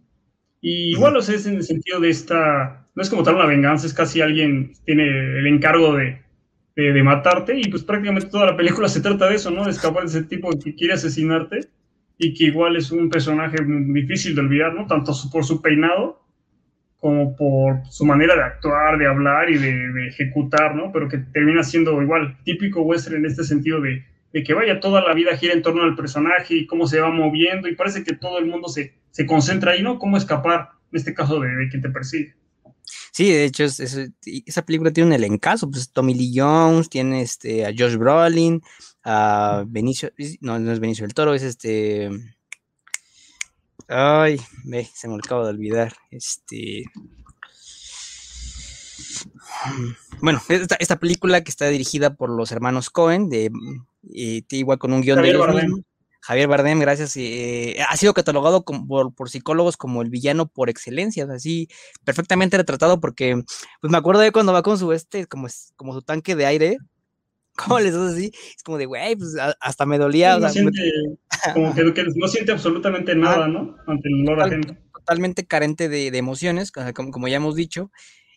Y igual, o sea, es en el sentido de esta, no es como tal una venganza, es casi alguien tiene el encargo de, de, matarte y pues prácticamente toda la película se trata de eso, ¿no? De escapar de ese tipo que quiere asesinarte y que igual es un personaje difícil de olvidar, ¿no? Tanto por su peinado como por su manera de actuar, de hablar y de, de, ejecutar, ¿no? Pero que termina siendo igual típico western en este sentido de, de, que vaya toda la vida gira en torno al personaje y cómo se va moviendo y parece que todo el mundo se, se concentra ahí, ¿no? Cómo escapar, en este caso, de, quien te persigue. Sí, de hecho, esa película tiene un elencazo, pues Tommy Lee Jones, tiene este, a Josh Brolin, a Benicio, no, no es Benicio del Toro, es este, ay, ve, se me acabo de olvidar, este, Bueno, esta, esta, película que está dirigida por los hermanos Cohen, de, eh, igual con un guion de ellos mismos. Javier Bardem, gracias. Eh, ha sido catalogado por, psicólogos como el villano por excelencia, así perfectamente retratado, porque pues me acuerdo de cuando va con su este, como, como su tanque de aire, *laughs* ¿cómo les hace así? Es como de, güey, pues hasta me dolía. no siente, como que, no siente absolutamente *laughs* nada, ¿no? Ante el olor Totalmente carente de, emociones, como, como, ya hemos dicho,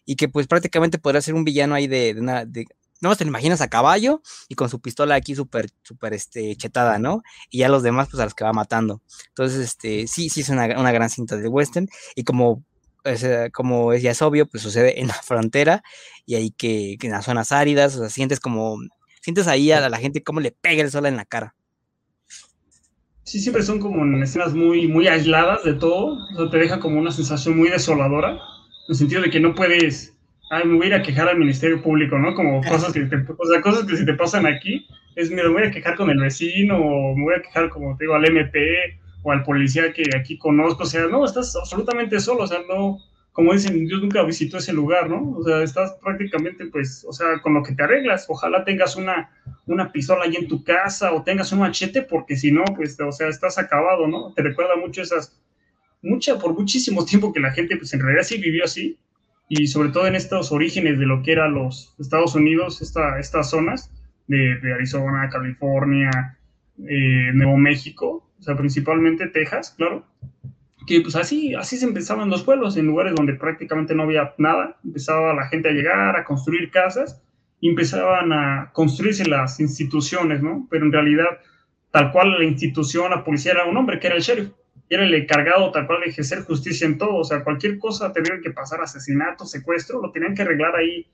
y que pues prácticamente podría ser un villano ahí de, de, de no te lo imaginas a caballo y con su pistola aquí súper, súper, este, chetada, ¿no? Y ya los demás, pues a los que va matando. Entonces, este, sí, sí es una, gran cinta de western y como, como ya es obvio, pues sucede en la frontera y ahí que, en las zonas áridas, o sea, sientes como, sientes ahí a la, gente como le pega el sol en la cara. Sí, siempre son como en escenas muy, muy aisladas de todo, o sea, te deja como una sensación muy desoladora, en el sentido de que no puedes me voy a ir a quejar al Ministerio Público, ¿no? Como cosas que, te, o sea, cosas que si te pasan aquí, es, me voy a quejar con el vecino, o me voy a quejar, como te digo, al MP, o al policía que aquí conozco, o sea, no, estás absolutamente solo, o sea, no, como dicen, yo nunca visito ese lugar, ¿no? O sea, estás prácticamente, pues, o sea, con lo que te arreglas, ojalá tengas una, una pistola ahí en tu casa, o tengas un machete, porque si no, pues, o sea, estás acabado, ¿no? Te recuerda mucho esas, mucha, por muchísimo tiempo que la gente, pues, en realidad sí vivió así, y sobre todo en estos orígenes de lo que eran los Estados Unidos, esta, estas zonas de, Arizona, California, eh, Nuevo México, o sea, principalmente Texas, claro, que pues así, así se empezaban los pueblos, en lugares donde prácticamente no había nada, empezaba la gente a llegar, a construir casas, empezaban a construirse las instituciones, ¿no? Pero en realidad, tal cual la institución, la policía era un hombre, que era el sheriff era el encargado tal cual de ejercer justicia en todo, o sea, cualquier cosa tenía que pasar, asesinato, secuestro, lo tenían que arreglar ahí,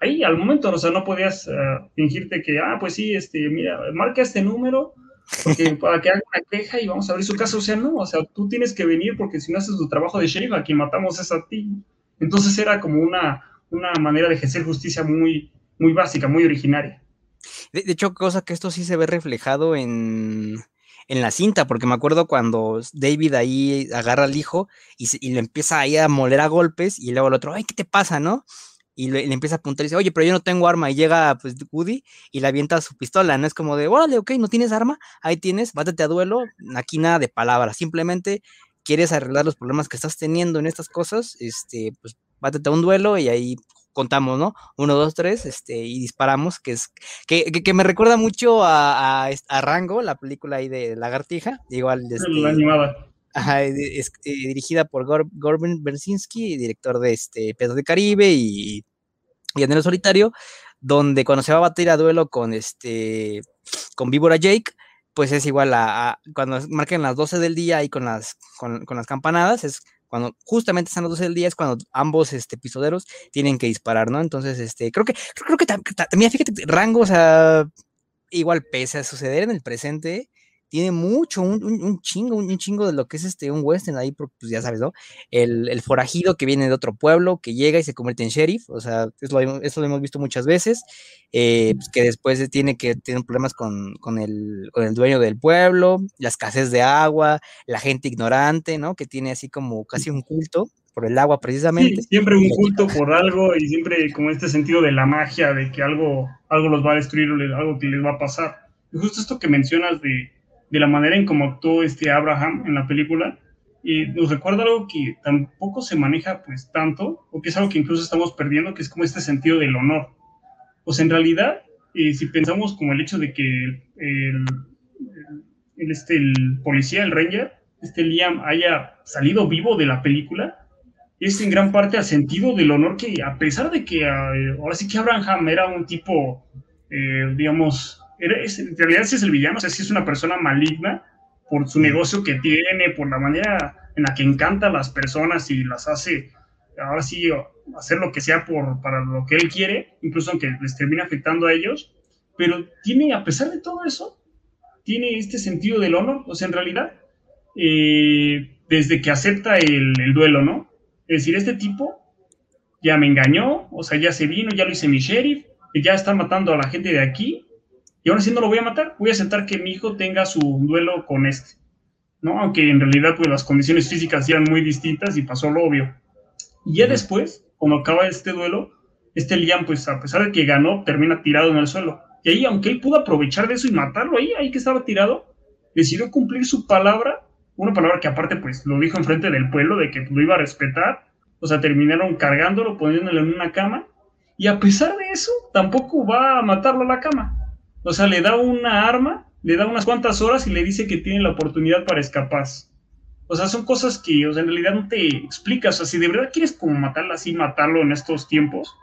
ahí al momento, o sea, no podías eh, fingirte que, ah, pues sí, este, mira, marca este número *laughs* para que haga una queja y vamos a abrir su casa, o sea, no, o sea, tú tienes que venir porque si no haces tu trabajo de sheriff, a quien matamos es a ti. Entonces era como una, una manera de ejercer justicia muy, muy básica, muy originaria. De, de hecho, cosa que esto sí se ve reflejado en en la cinta, porque me acuerdo cuando David ahí agarra al hijo y, y le empieza ahí a moler a golpes y luego el otro, ay, ¿qué te pasa, no? Y le, empieza a apuntar y dice, oye, pero yo no tengo arma. Y llega pues Woody y le avienta su pistola, ¿no? Es como de, órale, ok, no tienes arma, ahí tienes, bátete a duelo, aquí nada de palabras, simplemente quieres arreglar los problemas que estás teniendo en estas cosas, este, pues bátete a un duelo y ahí contamos, ¿no? Uno, dos, tres, este, y disparamos, que es, que, que, me recuerda mucho a, a, Rango, la película ahí de Lagartija, igual. Este, la animada. Ajá, es, eh, dirigida por Gor, Gorben Bersinski, director de este Pedro de Caribe y, y Solitario, donde cuando se va a batir a duelo con este, con Víbora Jake, pues es igual a, cuando marcan las 12 del día y con las, con, con las campanadas, es cuando justamente están las 12 del día es cuando ambos este, episoderos tienen que disparar, ¿no? Entonces, este, creo que, creo que también, fíjate, rango, o sea, igual pese a suceder en el presente, tiene mucho, un, chingo, un, chingo de lo que es este, un western ahí, pues ya sabes, ¿no? El, forajido que viene de otro pueblo, que llega y se convierte en sheriff, o sea, eso lo, hemos visto muchas veces, eh, pues, que después tiene que tener problemas con, el, con el dueño del pueblo, la escasez de agua, la gente ignorante, ¿no? Que tiene así como casi un culto por el agua precisamente. Sí, siempre un culto por algo y siempre como este sentido de la magia, de que algo, algo los va a destruir o algo que les va a pasar. Y justo esto que mencionas de, de la manera en cómo actuó este Abraham en la película, y nos recuerda algo que tampoco se maneja pues tanto, o que es algo que incluso estamos perdiendo, que es como este sentido del honor. Sea, en realidad, eh, si pensamos como el hecho de que el, el, este, el policía, el ranger, este Liam, haya salido vivo de la película, es en gran parte al sentido del honor que, a pesar de que eh, ahora sí que Abraham era un tipo, digamos, en realidad ese es el villano, o sea, si es una persona maligna por su negocio que tiene, por la manera en la que encanta a las personas y las hace, ahora sí, hacer lo que sea por, para lo que él quiere, incluso aunque les termine afectando a ellos, pero tiene, a pesar de todo eso, tiene este sentido del honor, o sea, en realidad, eh, desde que acepta el, el duelo, ¿no? Es decir, este tipo ya me engañó, o sea, ya se vino, ya lo hice mi sheriff, ya está matando a la gente de aquí, y aún así no lo voy a matar, voy a aceptar que mi hijo tenga su duelo con este, ¿no? Aunque en realidad pues las condiciones físicas eran muy distintas y pasó lo obvio. Y ya después, cuando acaba este duelo, este Liam, pues a pesar de que ganó, termina tirado en el suelo. Y ahí, aunque él pudo aprovechar de eso y matarlo ahí, ahí que estaba tirado, decidió cumplir su palabra, una palabra que aparte pues lo dijo enfrente del pueblo de que lo iba a respetar, o sea, terminaron cargándolo, poniéndolo en una cama, y a pesar de eso, tampoco va a matarlo a la cama. O sea, le da una arma, le da unas cuantas horas y le dice que tiene la oportunidad para escapar. O sea, son cosas que o sea, en realidad no te explicas. O sea, si de verdad quieres como matarlo así, matarlo en estos tiempos,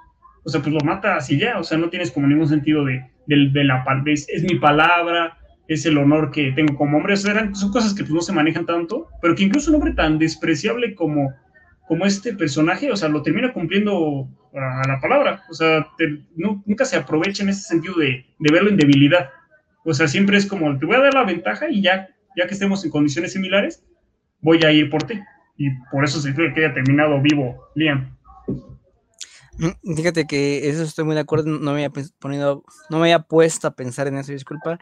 o sea, pues lo mata así ya. O sea, no tienes como ningún sentido de, de, la es, es mi palabra, es el honor que tengo como hombre. O sea, son cosas que pues, no se manejan tanto, pero que incluso un hombre tan despreciable como, como este personaje, o sea, lo termina cumpliendo a, la palabra. O sea, nunca se aprovecha en ese sentido de, de, verlo en debilidad. O sea, siempre es como, te voy a dar la ventaja y ya, ya que estemos en condiciones similares, voy a ir por ti. Y por eso se cree que haya terminado vivo Liam. Mm, fíjate que eso estoy muy de acuerdo, no me había ponido, no me había puesto a pensar en eso, disculpa.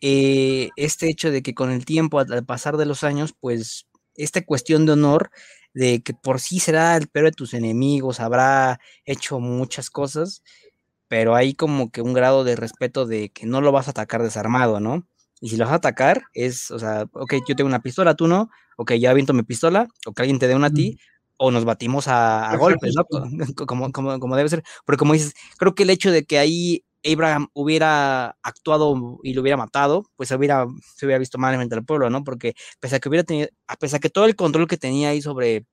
Eh, este hecho de que con el tiempo, al pasar de los años, pues esta cuestión de honor, de que por sí será el peor de tus enemigos, habrá hecho muchas cosas, pero hay como que un grado de respeto de que no lo vas a atacar desarmado, ¿no? Y si lo vas a atacar, es, o sea, ok, yo tengo una pistola, tú no, ok, ya aviento mi pistola, o que alguien te dé una a ti, o nos batimos a, golpes, ¿no? *laughs* Como, como, como, debe ser. Pero como dices, creo que el hecho de que ahí Abraham hubiera actuado y lo hubiera matado, pues se hubiera, se hubiera visto mal frente al pueblo, ¿no? Porque pese a que hubiera tenido, a pesar que todo el control que tenía ahí sobre,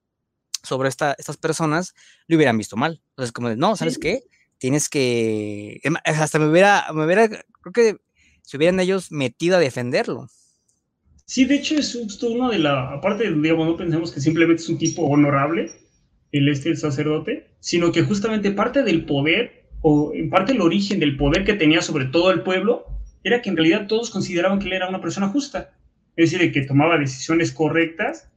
sobre esta, estas personas, lo hubieran visto mal. Entonces, como de, no, ¿sabes qué? Tienes que, hasta me hubiera, me hubiera, creo que se hubieran ellos metido a defenderlo. Sí, de hecho es justo uno de la, aparte, digamos, no pensemos que simplemente es un tipo honorable, el este, el sacerdote, sino que justamente parte del poder, o en parte el origen del poder que tenía sobre todo el pueblo, era que en realidad todos consideraban que él era una persona justa, es decir, que tomaba decisiones correctas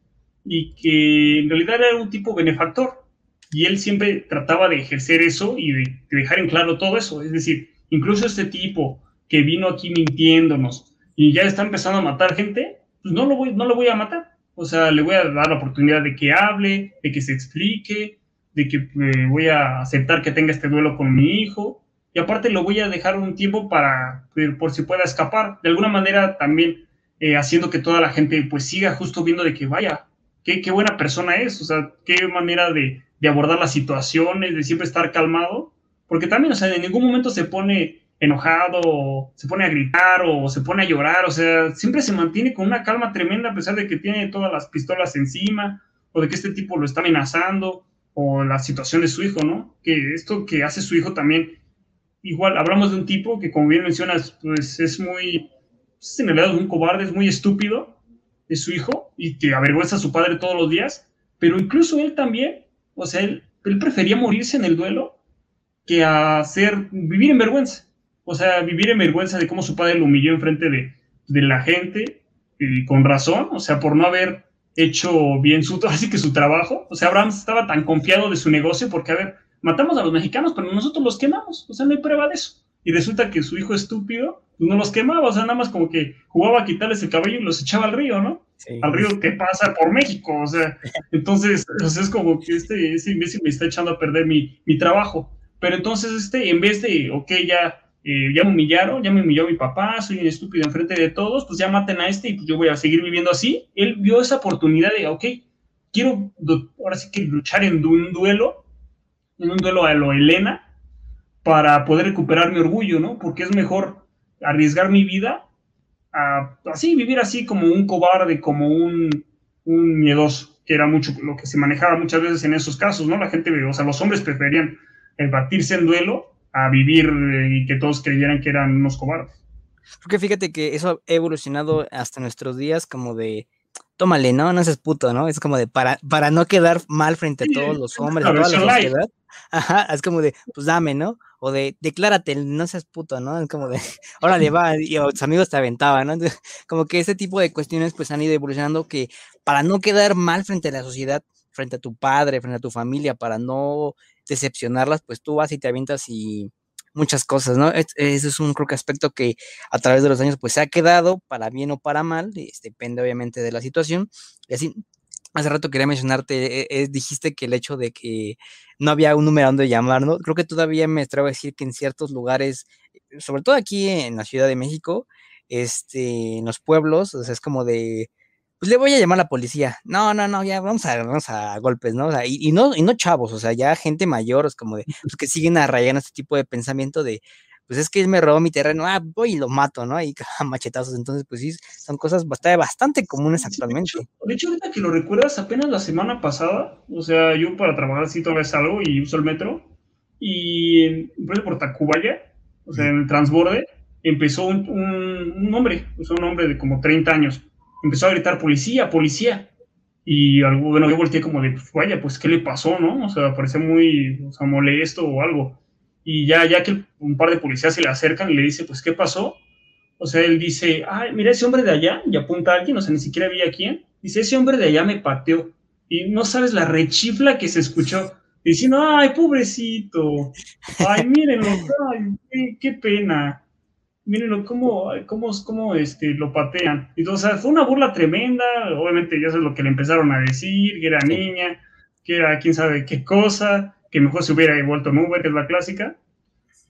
y que en realidad era un tipo benefactor. Y él siempre trataba de ejercer eso y de, de dejar en claro todo eso. Es decir, incluso este tipo que vino aquí mintiéndonos y ya está empezando a matar gente, pues no lo voy, no lo voy a matar. O sea, le voy a dar la oportunidad de que hable, de que se explique, de que eh, voy a aceptar que tenga este duelo con mi hijo. Y aparte lo voy a dejar un tiempo para, eh, por si pueda escapar. De alguna manera también eh, haciendo que toda la gente pues siga justo viendo de que vaya, qué, qué buena persona es. O sea, qué manera de, de abordar las situaciones, de siempre estar calmado. Porque también, o sea, en ningún momento se pone enojado, se pone a gritar o se pone a llorar, o sea, siempre se mantiene con una calma tremenda a pesar de que tiene todas las pistolas encima o de que este tipo lo está amenazando o la situación de su hijo, ¿no? Que esto que hace su hijo también, igual hablamos de un tipo que como bien mencionas, pues es muy, pues, en realidad es un cobarde, es muy estúpido, es su hijo y que avergüenza a su padre todos los días, pero incluso él también, o sea, él, prefería morirse en el duelo que hacer, vivir en vergüenza o sea, vivir en vergüenza de cómo su padre lo humilló enfrente de, de la gente, y con razón, o sea, por no haber hecho bien su, *laughs* así que su trabajo. O sea, Abraham estaba tan confiado de su negocio porque, a ver, matamos a los mexicanos, pero nosotros los quemamos, o sea, no hay prueba de eso. Y resulta que su hijo estúpido pues, no los quemaba, o sea, nada más como que jugaba a quitarles el cabello y los echaba al río, ¿no? Al río que pasa por México, o sea, *laughs* entonces, es como que este, este imbécil me está echando a perder mi, mi trabajo. Pero entonces, este, en vez de, ok, ya eh, ya me humillaron, ya me humilló mi papá, soy un estúpido enfrente de todos, pues ya maten a este y pues yo voy a seguir viviendo así. Él vio esa oportunidad de, ok, quiero ahora sí que luchar en un duelo, en un duelo a lo Elena, para poder recuperar mi orgullo, ¿no? Porque es mejor arriesgar mi vida a así, vivir así como un cobarde, como un, un miedoso, que era mucho lo que se manejaba muchas veces en esos casos, ¿no? La gente, o sea, los hombres preferían batirse en duelo a vivir y que todos creyeran que eran unos cobardes. Porque fíjate que eso ha evolucionado hasta nuestros días como de, tómale, ¿no? No seas puto, ¿no? Es como de, para, para no quedar mal frente a todos los hombres, a toda la sociedad. Ajá, es como de, pues dame, ¿no? O de, declárate, no seas puto, ¿no? Es como de, *laughs* órale, va, y tus amigos te aventaban, ¿no? Entonces, como que ese tipo de cuestiones pues han ido evolucionando que para no quedar mal frente a la sociedad, frente a tu padre, frente a tu familia, para no decepcionarlas, pues tú vas y te avientas y muchas cosas, ¿no? Ese es un creo que aspecto que a través de los años pues se ha quedado para bien o para mal, depende obviamente de la situación y así. hace rato quería mencionarte, eh, dijiste que el hecho de que no había un número donde llamar, ¿no? Creo que todavía me atrevo a decir que en ciertos lugares, sobre todo aquí en la Ciudad de México, este, en los pueblos, o sea, es como de, pues le voy a llamar a la policía. No, no, no, ya vamos a, vamos a golpes, ¿no? O sea, y, no, y no chavos, o sea, ya gente mayor, es como de, pues que siguen arraigando este tipo de pensamiento de, pues es que él me robó mi terreno, ah, voy y lo mato, ¿no? Ahí *laughs* machetazos. Entonces, pues sí, son cosas bastante, bastante comunes actualmente. de, hecho, ahorita que lo recuerdas, apenas la semana pasada, o sea, yo para trabajar así todavía salgo y uso el metro, y en, por Tacubaya, o sea, en el transborde, empezó un, un, hombre, un hombre de como 30 años, empezó a gritar, policía, policía. Y algo, bueno, yo volteé como de, pues, vaya, pues, ¿qué le pasó, no? O sea, parecía muy, o sea, molesto o algo. Y ya, ya que un par de policías se le acercan y le dice, pues, ¿qué pasó? O sea, él dice, ay, mira ese hombre de allá, y apunta a alguien, o sea, ni siquiera vi a quién. Dice, ese hombre de allá me pateó. Y no sabes la rechifla que se escuchó, diciendo, ay, pobrecito, ay, mírenlo, ay, qué pena mírenlo cómo, cómo, cómo este, lo patean. Entonces, fue una burla tremenda, obviamente ya sé lo que le empezaron a decir, que era niña, que era quién sabe qué cosa, que mejor se hubiera vuelto en Uber, que es la clásica.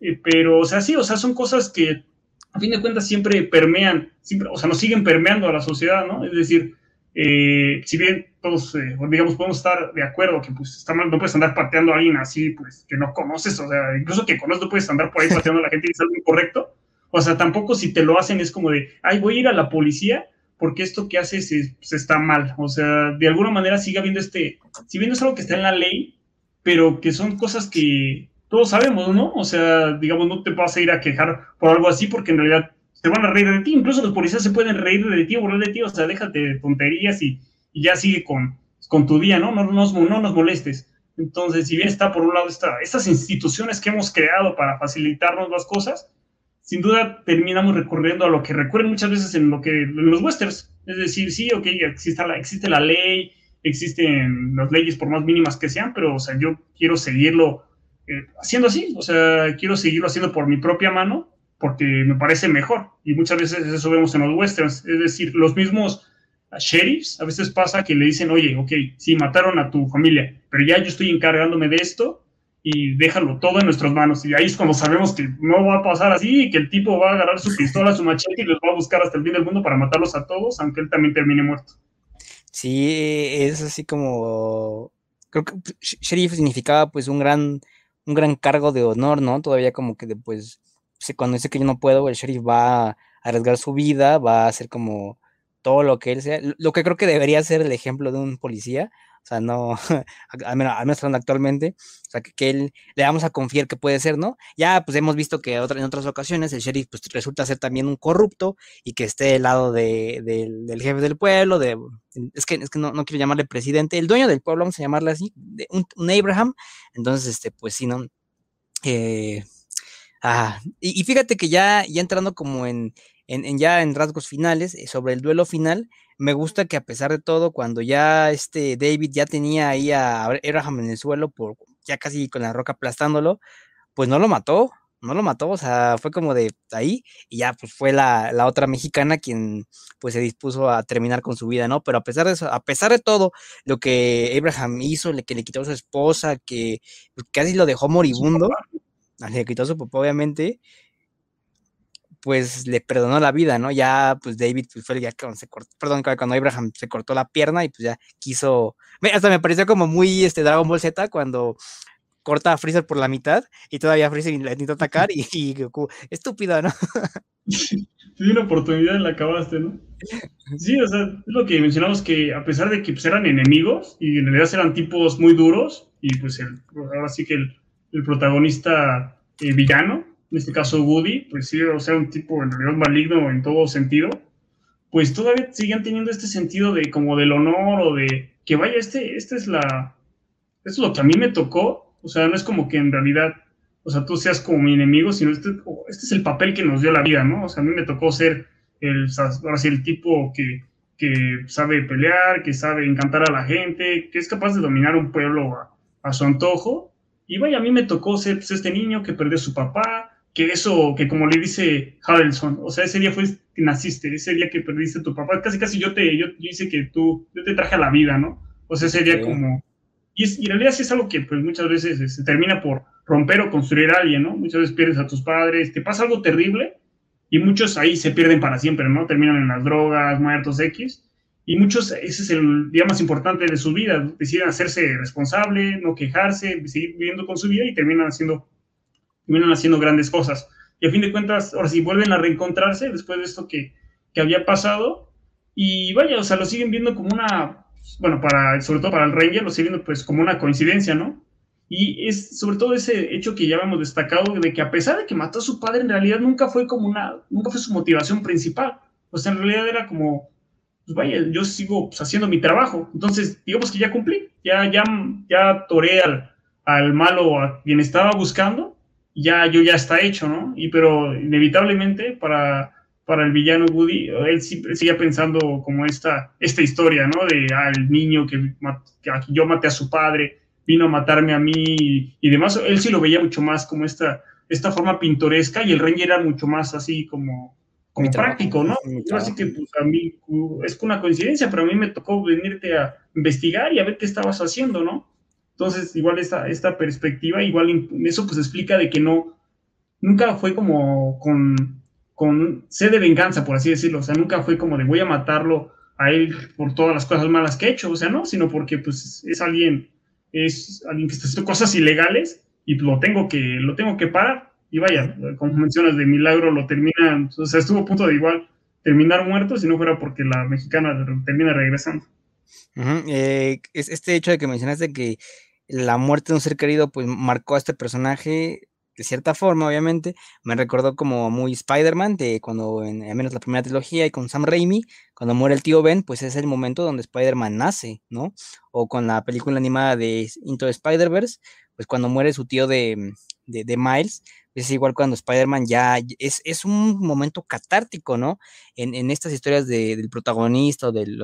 Eh, pero, o sea, sí, o sea, son cosas que a fin de cuentas siempre permean, siempre, o sea, nos siguen permeando a la sociedad, ¿no? Es decir, eh, si bien todos, eh, digamos, podemos estar de acuerdo que pues está mal, no puedes andar pateando a alguien así, pues que no conoces, o sea, incluso que conoces, no puedes andar por ahí *laughs* pateando a la gente y es algo incorrecto, o sea, tampoco si te lo hacen es como de, ay, voy a ir a la policía porque esto que haces se, está mal. O sea, de alguna manera sigue habiendo este, si bien es algo que está en la ley, pero que son cosas que todos sabemos, ¿no? O sea, digamos, no te vas a ir a quejar por algo así porque en realidad te van a reír de ti. Incluso los policías se pueden reír de ti o burlar de ti. O sea, déjate de tonterías y, ya sigue con, con tu día, ¿no? No, no, no nos molestes. Entonces, si bien está por un lado esta, estas instituciones que hemos creado para facilitarnos las cosas, sin duda terminamos recurriendo a lo que recurren muchas veces en lo que en los westerns. Es decir, sí, ok, existe la, existe la ley, existen las leyes por más mínimas que sean, pero o sea, yo quiero seguirlo eh, haciendo así, o sea, quiero seguirlo haciendo por mi propia mano porque me parece mejor. Y muchas veces eso vemos en los westerns, es decir, los mismos sheriffs, a veces pasa que le dicen, oye, ok, sí, mataron a tu familia, pero ya yo estoy encargándome de esto y déjalo todo en nuestras manos. Y ahí es cuando sabemos que no va a pasar así y que el tipo va a agarrar su pistola, su machete y los va a buscar hasta el fin del mundo para matarlos a todos, aunque él también termine muerto. Sí, es así como. Creo que sheriff significaba pues un gran, un gran cargo de honor, ¿no? Todavía como que después, cuando dice que yo no puedo, el sheriff va a arriesgar su vida, va a hacer como todo lo que él sea, lo que creo que debería ser el ejemplo de un policía, o sea, no, *laughs* al menos, actualmente, o sea, que, él le vamos a confiar que puede ser, ¿no? Ya, pues hemos visto que otra, en otras ocasiones el sheriff pues, resulta ser también un corrupto y que esté del lado de, del jefe del pueblo, de, es que, es que no, no, quiero llamarle presidente, el dueño del pueblo, vamos a llamarle así, de un, Abraham, entonces, este, pues sí, ¿no? Eh, ah, y, fíjate que ya, ya entrando como en, en, ya en rasgos finales, eh, sobre el duelo final, me gusta que a pesar de todo, cuando ya este David ya tenía ahí a Abraham en el suelo, por, ya casi con la roca aplastándolo, pues no lo mató, no lo mató, o sea, fue como de ahí, y ya pues fue la, otra mexicana quien pues se dispuso a terminar con su vida, ¿no? Pero a pesar de eso, a pesar de todo lo que Abraham hizo, que le quitó a su esposa, que pues, casi lo dejó moribundo, le quitó a su papá, obviamente, pues le perdonó la vida, ¿no? Ya, pues David pues, fue el día cuando se cortó, perdón, cuando Abraham se cortó la pierna y pues ya quiso, hasta me pareció como muy este Dragon Ball Z cuando corta a Freezer por la mitad y todavía Freezer le intentó atacar y, y estúpido, ¿no? *laughs* Sí, una oportunidad y la acabaste, ¿no? Sí, o sea, es lo que mencionamos que a pesar de que pues, eran enemigos y en realidad eran tipos muy duros y pues el, ahora sí que el, el protagonista eh, villano, en este caso Woody, pues sí, o sea, un tipo en realidad maligno en todo sentido, pues todavía siguen teniendo este sentido de como del honor o de que vaya, este, este es la, esto es lo que a mí me tocó, o sea, no es como que en realidad, o sea, tú seas como mi enemigo, sino este, este es el papel que nos dio la vida, ¿no? O sea, a mí me tocó ser el, ahora sí, el tipo que, que sabe pelear, que sabe encantar a la gente, que es capaz de dominar un pueblo a, a su antojo. Y vaya, a mí me tocó ser pues, este niño que perdió a su papá, que eso, que como le dice Harrelson, o sea, ese día fue que naciste, ese día que perdiste a tu papá, casi casi yo te, yo, hice que tú, yo te traje a la vida, ¿no? O sea, sería como... Y, en realidad sí es algo que pues muchas veces se este, termina por romper o construir a alguien, ¿no? Muchas veces pierdes a tus padres, te pasa algo terrible y muchos ahí se pierden para siempre, ¿no? Terminan en las drogas, muertos X. Y muchos, ese es el día más importante de su vida, deciden hacerse responsable, no quejarse, seguir viviendo con su vida y terminan haciendo, terminan haciendo grandes cosas. Y a fin de cuentas, ahora sí vuelven a reencontrarse después de esto que, que había pasado. Y vaya, o sea, lo siguen viendo como una, bueno, para, sobre todo para el Ranger, lo siguen viendo pues como una coincidencia, ¿no? Y es sobre todo ese hecho que ya hemos destacado de que a pesar de que mató a su padre, en realidad nunca fue como una, nunca fue su motivación principal. O sea, en realidad era como, pues vaya, yo sigo pues, haciendo mi trabajo. Entonces, digamos que ya cumplí, ya, ya, ya toré al, al malo a quien estaba buscando, ya yo ya está hecho, ¿no? Y pero inevitablemente para, para el villano Woody, él siempre sigue pensando como esta, esta historia, ¿no? De al ah, niño que, que, yo maté a su padre, vino a matarme a mí y, demás. Él sí lo veía mucho más como esta, esta forma pintoresca y el Ranger era mucho más así como como práctico, ¿no? Así que pues, a mí es una coincidencia, pero a mí me tocó venirte a investigar y a ver qué estabas haciendo, ¿no? Entonces, igual esta, esta perspectiva, igual eso pues explica de que no, nunca fue como con, con sed de venganza, por así decirlo, o sea, nunca fue como de voy a matarlo a él por todas las cosas malas que he hecho, o sea, no, sino porque pues es alguien, es alguien que está haciendo cosas ilegales y lo tengo que, lo tengo que parar. Y vaya, como mencionas, de milagro lo termina, o sea, estuvo a punto de igual terminar muerto si no fuera porque la mexicana termina regresando. Eh, este hecho de que mencionaste que la muerte de un ser querido pues marcó a este personaje de cierta forma, obviamente, me recordó como muy Spider-Man, de cuando, en, al menos la primera trilogía y con Sam Raimi, cuando muere el tío Ben, pues es el momento donde Spider-Man nace, ¿no? O con la película animada de Into Spider-Verse, pues cuando muere su tío de, de Miles, es igual cuando Spider-Man ya es, es, un momento catártico, ¿no? En, en estas historias de, del protagonista o del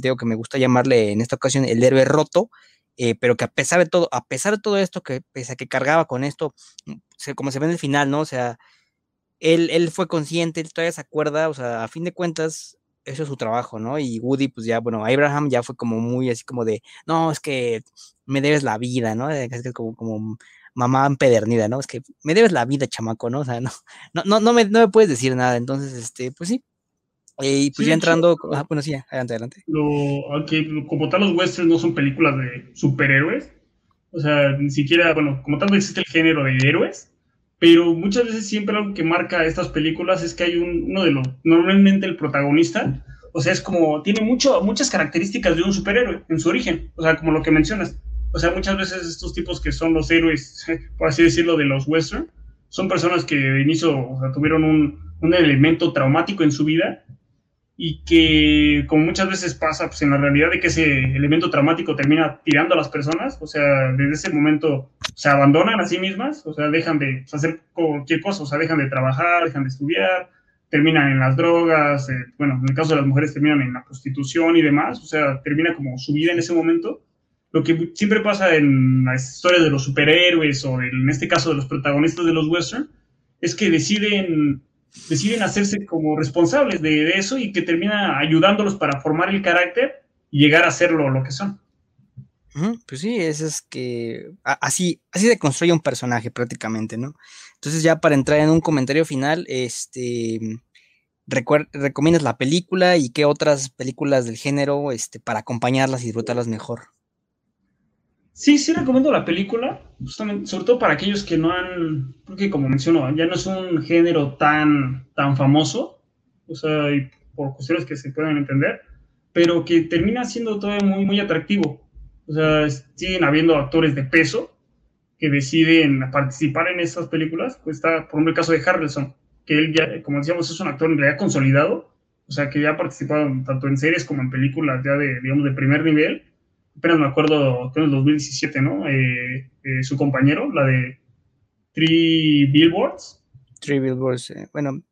digo que me gusta llamarle en esta ocasión el héroe roto, eh, pero que a pesar de todo, a pesar de todo esto, que pese a que cargaba con esto, mm, como se ve en el final, ¿no? O sea, él, él fue consciente, él todavía se acuerda, o sea, a fin de cuentas, eso es su trabajo, ¿no? Y Woody, pues ya, bueno, Abraham ya fue como muy así como de, no, es que me debes la vida, ¿no? Es que como, como mamá empedernida, ¿no? Es que me debes la vida, chamaco, ¿no? O sea, no, *laughs* no, no, no, me, no me puedes decir nada. Entonces, este, pues sí. Y pues ya entrando, ah, bueno, sí, adelante, adelante. Lo, aunque como tal los westerns no son películas de superhéroes, o sea, ni siquiera, bueno, como tal no existe el género de héroes, pero muchas veces siempre algo que marca estas películas es que hay un, uno de los, normalmente el protagonista, o sea, es como, tiene mucho, muchas características de un superhéroe en su origen, o sea, como lo que mencionas, o sea, muchas veces estos tipos que son los héroes, *laughs* por así decirlo, de los western, son personas que de inicio o sea, tuvieron un, un, elemento traumático en su vida y que, como muchas veces pasa, pues en la realidad de que ese elemento traumático termina tirando a las personas, o sea, desde ese momento se abandonan a sí mismas, o sea, dejan de hacer cualquier cosa, o sea, dejan de trabajar, dejan de estudiar, terminan en las drogas, eh, bueno, en el caso de las mujeres terminan en la prostitución y demás, o sea, termina como su vida en ese momento. Lo que siempre pasa en las historias de los superhéroes o en este caso de los protagonistas de los western es que deciden deciden hacerse como responsables de, eso y que termina ayudándolos para formar el carácter y llegar a serlo lo que son. Pues sí, eso es que así, así se construye un personaje prácticamente, ¿no? Entonces ya para entrar en un comentario final, este, ¿recomiendas la película y qué otras películas del género este, para acompañarlas y disfrutarlas mejor? Sí, sí recomiendo la película, justamente, sobre todo para aquellos que no han, porque como menciono, ya no es un género tan, tan famoso, o sea, por cuestiones que se pueden entender, pero que termina siendo todavía muy, muy atractivo. O sea, siguen habiendo actores de peso que deciden participar en estas películas. Pues está, por ejemplo, el caso de Harrelson, que él ya, como decíamos, es un actor en realidad consolidado, o sea, que ya ha participado tanto en series como en películas ya de, digamos, de primer nivel apenas me acuerdo, que en el 2017, ¿no? Eh, eh, su compañero, la de Three Billboards. Three Billboards, eh, bueno,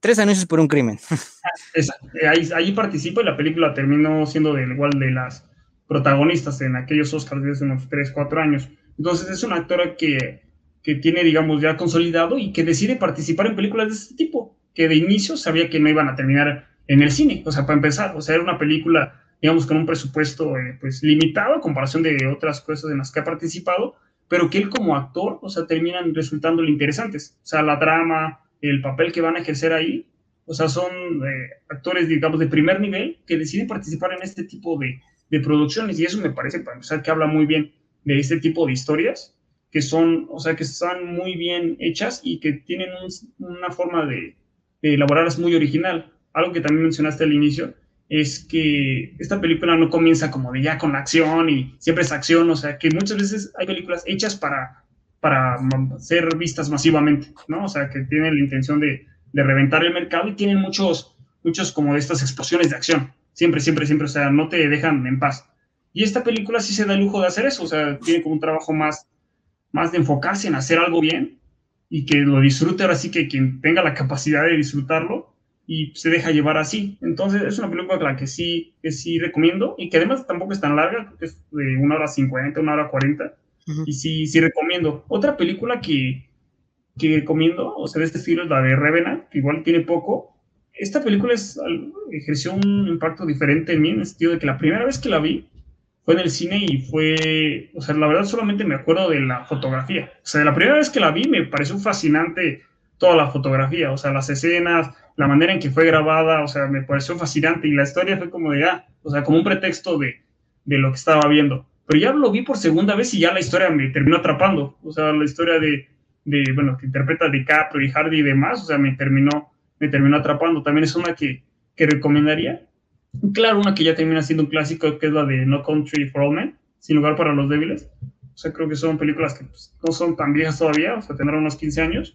tres anuncios por un crimen. *laughs* Esa, ahí, ahí, participa y la película terminó siendo de igual de las protagonistas en aquellos Oscars de hace unos 3, 4 años. Entonces es una actora que, que tiene, digamos, ya consolidado y que decide participar en películas de este tipo, que de inicio sabía que no iban a terminar en el cine, o sea, para empezar, o sea, era una película digamos, con un presupuesto eh, pues limitado a comparación de otras cosas en las que ha participado, pero que él como actor, o sea, terminan resultando interesantes. O sea, la drama, el papel que van a ejercer ahí, o sea, son eh, actores, digamos, de primer nivel que deciden participar en este tipo de, de producciones y eso me parece, para empezar, que habla muy bien de este tipo de historias que son, o sea, que están muy bien hechas y que tienen una forma de, de elaborarlas muy original. Algo que también mencionaste al inicio es que esta película no comienza como de ya con acción y siempre es acción, o sea, que muchas veces hay películas hechas para, para ser vistas masivamente, ¿no? O sea, que tienen la intención de, de reventar el mercado y tienen muchos, muchos como de estas explosiones de acción, siempre, siempre, siempre, o sea, no te dejan en paz. Y esta película sí se da el lujo de hacer eso, o sea, tiene como un trabajo más más de enfocarse en hacer algo bien y que lo disfrute ahora sí que quien tenga la capacidad de disfrutarlo y se deja llevar así. Entonces es una película la que sí, que sí recomiendo y que además tampoco es tan larga, que es de una hora cincuenta, una hora cuarenta, y sí, sí recomiendo. Otra película que, que recomiendo, o sea, de este estilo es la de Revenant, que igual tiene poco. Esta película es, ejerció un impacto diferente en mí, en el sentido de que la primera vez que la vi, fue en el cine y fue, o sea, la verdad solamente me acuerdo de la fotografía. O sea, la primera vez que la vi me pareció fascinante toda la fotografía, o sea, las escenas, la manera en que fue grabada, o sea, me pareció fascinante y la historia fue como de, ah, o sea, como un pretexto de, de lo que estaba viendo. Pero ya lo vi por segunda vez y ya la historia me terminó atrapando, o sea, la historia de, de bueno, que interpreta DiCaprio y Hardy y demás, o sea, me terminó, me terminó atrapando. También es una que, que recomendaría Claro, una que ya termina siendo un clásico, que es la de No Country for All Men, Sin lugar para los débiles. O sea, creo que son películas que pues, no son tan viejas todavía, o sea, tendrán unos 15 años,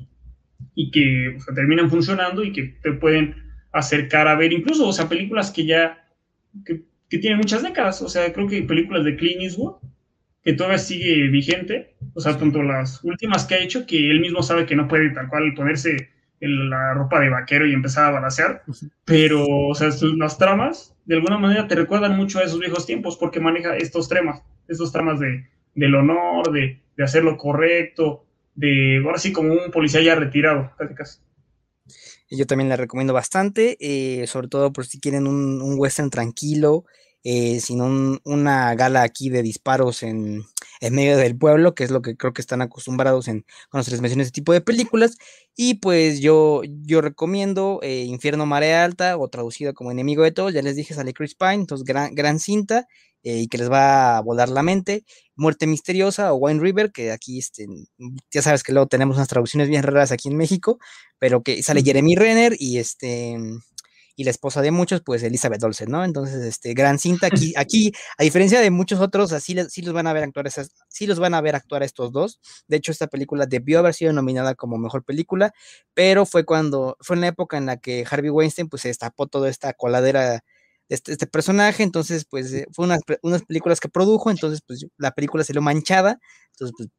y que terminan funcionando y que te pueden acercar a ver, incluso, o sea, películas que ya, que, que tienen muchas décadas, o sea, creo que películas de Clint Eastwood, que todavía sigue vigente, o sea, tanto las últimas que ha hecho, que él mismo sabe que no puede tal cual ponerse la ropa de vaquero y empezaba a balancear, pero, o sea, las tramas de alguna manera te recuerdan mucho a esos viejos tiempos porque maneja estos temas, estos tramas de, del honor, de, de hacer lo correcto, de, ahora sí, como un policía ya retirado, casi Yo también la recomiendo bastante, eh, sobre todo por si quieren un, un western tranquilo, eh, sino una gala aquí de disparos en, en, medio del pueblo, que es lo que creo que están acostumbrados en cuando se les menciona este tipo de películas. Y pues yo, yo recomiendo eh, Infierno Marea Alta, o traducido como Enemigo de Todos, ya les dije, sale Chris Pine, entonces gran, gran cinta, eh, y que les va a volar la mente. Muerte Misteriosa o Wine River, que aquí este, ya sabes que luego tenemos unas traducciones bien raras aquí en México, pero que sale Jeremy Renner y este y la esposa de muchos, pues Elizabeth Olsen, ¿no? Entonces, este, gran cinta aquí, *laughs* aquí, a diferencia de muchos otros, así sí los van a ver actuar esas, sí los van a ver actuar estos dos. De hecho, esta película debió haber sido nominada como mejor película, pero fue cuando, fue en la época en la que Harvey Weinstein, pues se destapó toda esta coladera de este, este personaje, entonces, pues, eh, fue unas, unas películas que produjo, entonces, pues, la película se lo manchada, entonces, pues,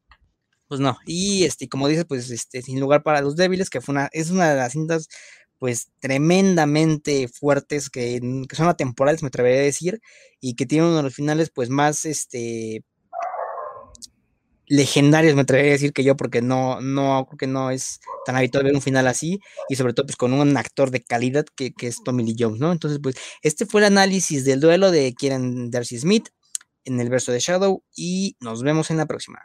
pues no, y este, como dices, pues, este, sin lugar para los débiles, que fue una, es una de las cintas pues tremendamente fuertes que, que, son atemporales, me atrevería a decir, y que tienen uno de los finales pues más este legendarios, me atrevería a decir que yo, porque no, no, creo que no es tan habitual ver un final así, y sobre todo pues con un actor de calidad que, que es Tommy Lee Jones, ¿no? Entonces, pues, este fue el análisis del duelo de Kieran Darcy Smith en el verso de Shadow, y nos vemos en la próxima.